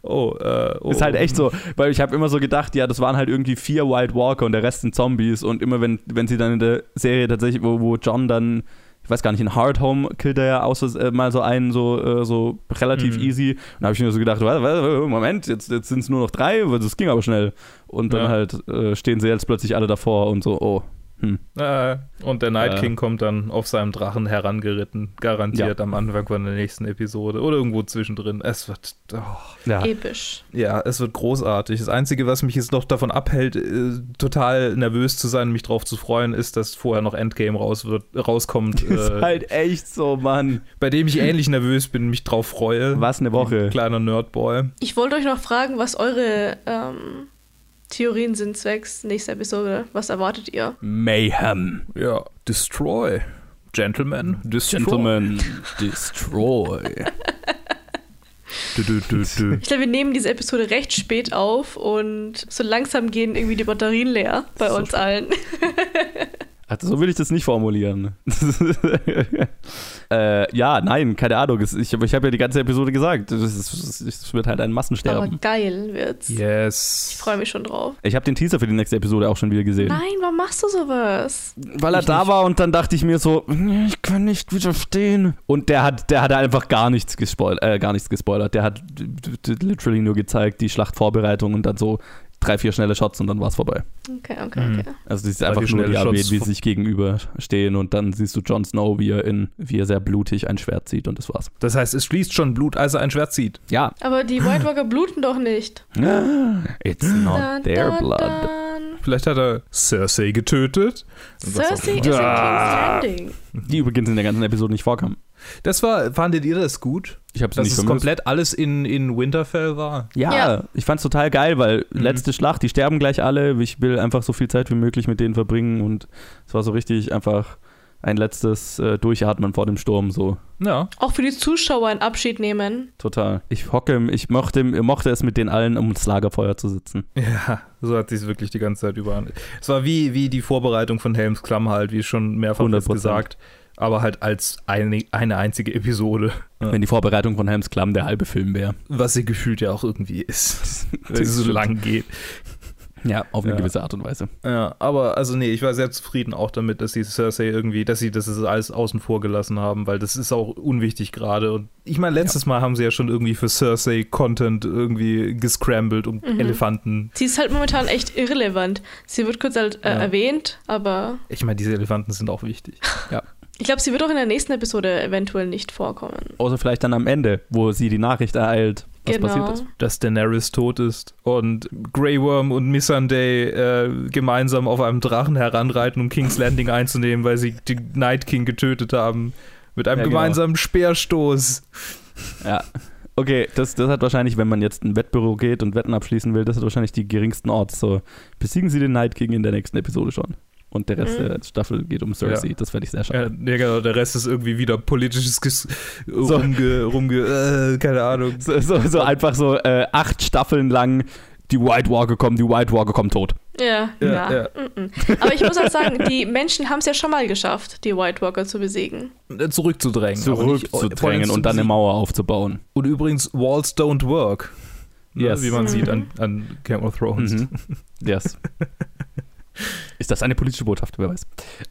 Oh, äh, oh. Ist halt echt so, weil ich habe immer so gedacht, ja, das waren halt irgendwie vier White Walker und der Rest sind Zombies und immer wenn, wenn sie dann in der Serie tatsächlich, wo, wo John dann, ich weiß gar nicht, in Hard Home killt er ja aus, äh, mal so einen so, äh, so relativ Mhm. easy und da habe ich mir so gedacht, Moment, jetzt, jetzt sind es nur noch drei, das ging aber schnell und dann Ja. halt äh, stehen sie jetzt plötzlich alle davor und so, oh, hm. Äh, und der Night Ja. King kommt dann auf seinem Drachen herangeritten, garantiert am Anfang von der nächsten Episode oder irgendwo zwischendrin. Es wird, oh. Ja. Episch. ja, es wird großartig. Das Einzige, was mich jetzt noch davon abhält, äh, total nervös zu sein, mich drauf zu freuen, ist, dass vorher noch Endgame raus wird, rauskommt, [laughs] Ist äh, halt echt so, Mann. bei dem ich ähnlich nervös bin, mich drauf freue. Was eine Woche. Kleiner Nerdboy. Ich wollte euch noch fragen, was eure ähm, Theorien sind zwecks nächster Episode. Was erwartet ihr? Mayhem. Ja, Destroy. Gentlemen, Destroy. Gentlemen, destroy. Dü, dü, dü. Ich glaube, wir nehmen diese Episode recht spät auf und so langsam gehen irgendwie die Batterien leer bei So uns allen. [laughs] Also so will ich das nicht formulieren. [laughs] äh, ja, nein, keine Ahnung. Ich, ich habe ja die ganze Episode gesagt. Es, wird halt ein Aber Massensterben. geil wird's. Ich Yes. freue mich schon drauf. Ich habe den Teaser für die nächste Episode auch schon wieder gesehen. Nein, warum machst du sowas? Weil er Ich da nicht. war und dann dachte ich mir so, ich kann nicht widerstehen. Und der hat, der hat einfach gar nichts gespoilert, äh, gar nichts gespoilert. Der hat literally nur gezeigt, die Schlachtvorbereitung und dann so drei, vier schnelle Shots und dann war's vorbei. Okay, okay, Mhm. okay. Also es ist Drei, einfach nur die schnelle Armee, Shots wie sie sich gegenüberstehen und dann siehst du Jon Snow, wie er in, wie er sehr blutig ein Schwert zieht und das war's. Das heißt, es fließt schon Blut, als er ein Schwert zieht. Ja. Aber die White [gasps] Walker bluten doch nicht. [gasps] It's not Dun, their dun, blood. dun. Vielleicht hat er Cersei getötet. Cersei immer. ist Ah. in King's Landing. Die übrigens in der ganzen Episode nicht vorkam. Das war, fandet ihr das gut? Ich habe sie Dass nicht es vermisst. komplett alles in, in Winterfell war? Ja, Ja. ich fand's total geil, weil Mhm. letzte Schlacht, die sterben gleich alle. Ich will einfach so viel Zeit wie möglich mit denen verbringen und es war so richtig einfach ein letztes äh, Durchatmen vor dem Sturm, so Ja. Auch für die Zuschauer einen Abschied nehmen. total. Ich hocke, ich mochte, mochte es mit den allen ums Lagerfeuer zu sitzen. [laughs] Ja, so hat sich wirklich die ganze Zeit über. an- Es war wie, wie die Vorbereitung von Helms Klamm halt, wie schon mehrfach jetzt 100%. gesagt. Aber halt als eine, eine einzige Episode. Ja. Wenn die Vorbereitung von Helms Klamm der halbe Film wäre. Was sie gefühlt ja auch irgendwie ist. Weil Das es so lang geht. Ja, auf eine Ja. gewisse Art und Weise. Ja, aber also nee, ich war sehr zufrieden auch damit, dass sie Cersei irgendwie, dass sie das alles außen vor gelassen haben, weil das ist auch unwichtig gerade. Und ich meine, letztes Mal haben sie ja schon irgendwie für Cersei Content irgendwie gescrambled um Mhm. Elefanten. Sie ist halt momentan echt irrelevant. Sie wird kurz halt, äh, Ja. erwähnt, aber Ich meine, diese Elefanten sind auch wichtig. [laughs] ich glaube, sie wird auch in der nächsten Episode eventuell nicht vorkommen. Außer vielleicht dann am Ende, wo sie die Nachricht ereilt. Was genau. passiert ist? dass Daenerys tot ist und Grey Worm und Missandei äh, gemeinsam auf einem Drachen heranreiten, um King's Landing einzunehmen, weil sie den Night King getötet haben. Mit einem Ja, genau. gemeinsamen Speerstoß. Ja. Okay, das, das hat wahrscheinlich, wenn man jetzt in ein Wettbüro geht und Wetten abschließen will, das hat wahrscheinlich die geringsten Orts. So, besiegen sie den Night King in der nächsten Episode schon. Und der Rest Mhm. der Staffel geht um Cersei. Ja. Das fände ich sehr Ja, schade. nee, genau, der Rest ist irgendwie wieder politisches Ges [laughs] rumge, rumge äh, keine Ahnung. So, so, so einfach so äh, acht Staffeln lang die White Walker kommen, die White Walker kommen tot. Ja, Ja, ja. ja. mm, mm. Aber ich muss auch sagen, die Menschen haben es ja schon mal geschafft, die White Walker zu besiegen. Äh, Zurückzudrängen. Zurückzudrängen und dann eine Mauer aufzubauen. Und übrigens, Walls don't work. Ne, Yes. Wie man Mhm. sieht an, an Game of Thrones. Mhm. Yes. [laughs] Ist das eine politische Botschaft? Wer weiß.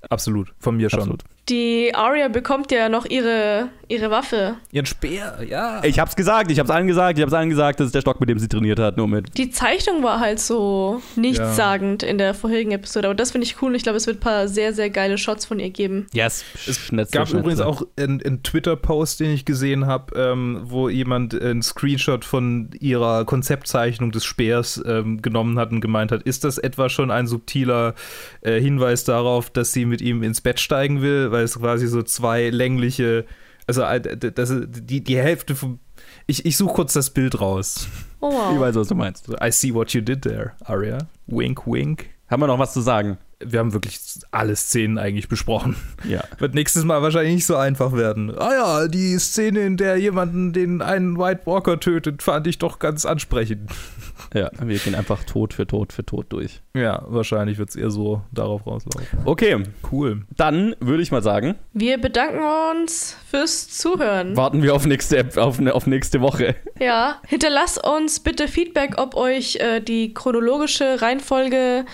Absolut, von mir schon. Absolut. Die Arya bekommt ja noch ihre, ihre Waffe. Ihren Speer, ja. Ich hab's gesagt, ich hab's allen gesagt, ich hab's allen gesagt, das ist der Stock, mit dem sie trainiert hat, nur mit. Die Zeichnung war halt so nichtssagend in der vorherigen Episode, aber das finde ich cool und ich glaube, es wird ein paar sehr, sehr geile Shots von ihr geben. Yes. Es Schnetzel, gab Schnetzel. übrigens auch einen, einen Twitter-Post, den ich gesehen habe, ähm, wo jemand einen Screenshot von ihrer Konzeptzeichnung des Speers ähm, genommen hat und gemeint hat, ist das etwa schon ein subtiler äh, Hinweis darauf, dass sie mit ihm ins Bett steigen will, weil es quasi so zwei längliche, also äh, das, die, die Hälfte vom ich, ich suche kurz das Bild raus. Oh Ich wow. weiß, was du meinst. I see what you did there, Arya. Wink, wink. Haben wir noch was zu sagen? Wir haben wirklich alle Szenen eigentlich besprochen. Ja. [laughs] Wird nächstes Mal wahrscheinlich nicht so einfach werden. Ah ja, die Szene, in der jemanden den einen White Walker tötet, fand ich doch ganz ansprechend. Ja, wir gehen einfach Tod für Tod für Tod durch. Ja, wahrscheinlich wird es eher so darauf rauslaufen. Okay, Cool. dann würde ich mal sagen, Wir bedanken uns fürs Zuhören. warten wir auf nächste, auf, auf nächste Woche. Ja, hinterlasst uns bitte Feedback, ob euch äh, die chronologische Reihenfolge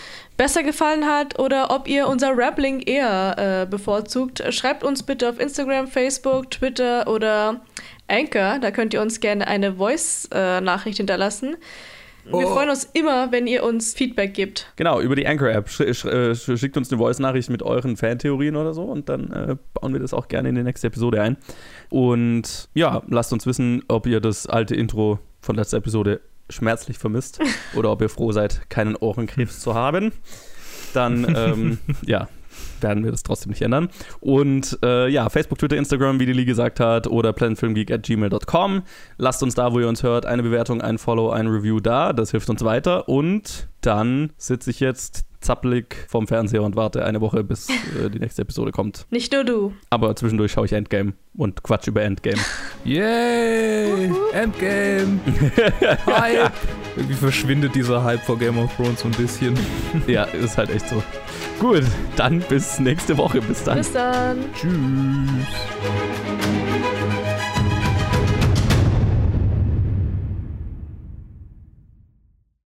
besser gefallen hat oder ob ihr unser Rappling eher äh, bevorzugt. Schreibt uns bitte auf Instagram, Facebook, Twitter oder Anchor. Da könnt ihr uns gerne eine Voice-Nachricht hinterlassen. Wir Oh. freuen uns immer, wenn ihr uns Feedback gibt. Genau, über die Anchor-App. Äh, schickt uns eine Voice-Nachricht mit euren Fantheorien oder so und dann äh, bauen wir das auch gerne in die nächste Episode ein. Und ja, lasst uns wissen, ob ihr das alte Intro von letzter Episode schmerzlich vermisst [laughs] oder ob ihr froh seid, keinen Ohrenkrebs zu haben. Dann, ähm, [laughs] ja, werden wir das trotzdem nicht ändern. Und äh, ja, Facebook, Twitter, Instagram, wie die Lee gesagt hat, oder planetfilmgeek at gmail.com. Lasst uns da, wo ihr uns hört, eine Bewertung, ein Follow, ein Review da. Das hilft uns weiter. Und dann sitze ich jetzt zappelig vorm Fernseher und warte eine Woche, bis äh, die nächste Episode kommt. Nicht nur du. Aber zwischendurch schaue ich Endgame und Quatsch über Endgame. Yay! Endgame! [laughs] Hype! Irgendwie verschwindet dieser Hype vor Game of Thrones so ein bisschen. ja, ist halt echt so. Gut, dann bis nächste Woche. Bis dann. Bis dann. Tschüss!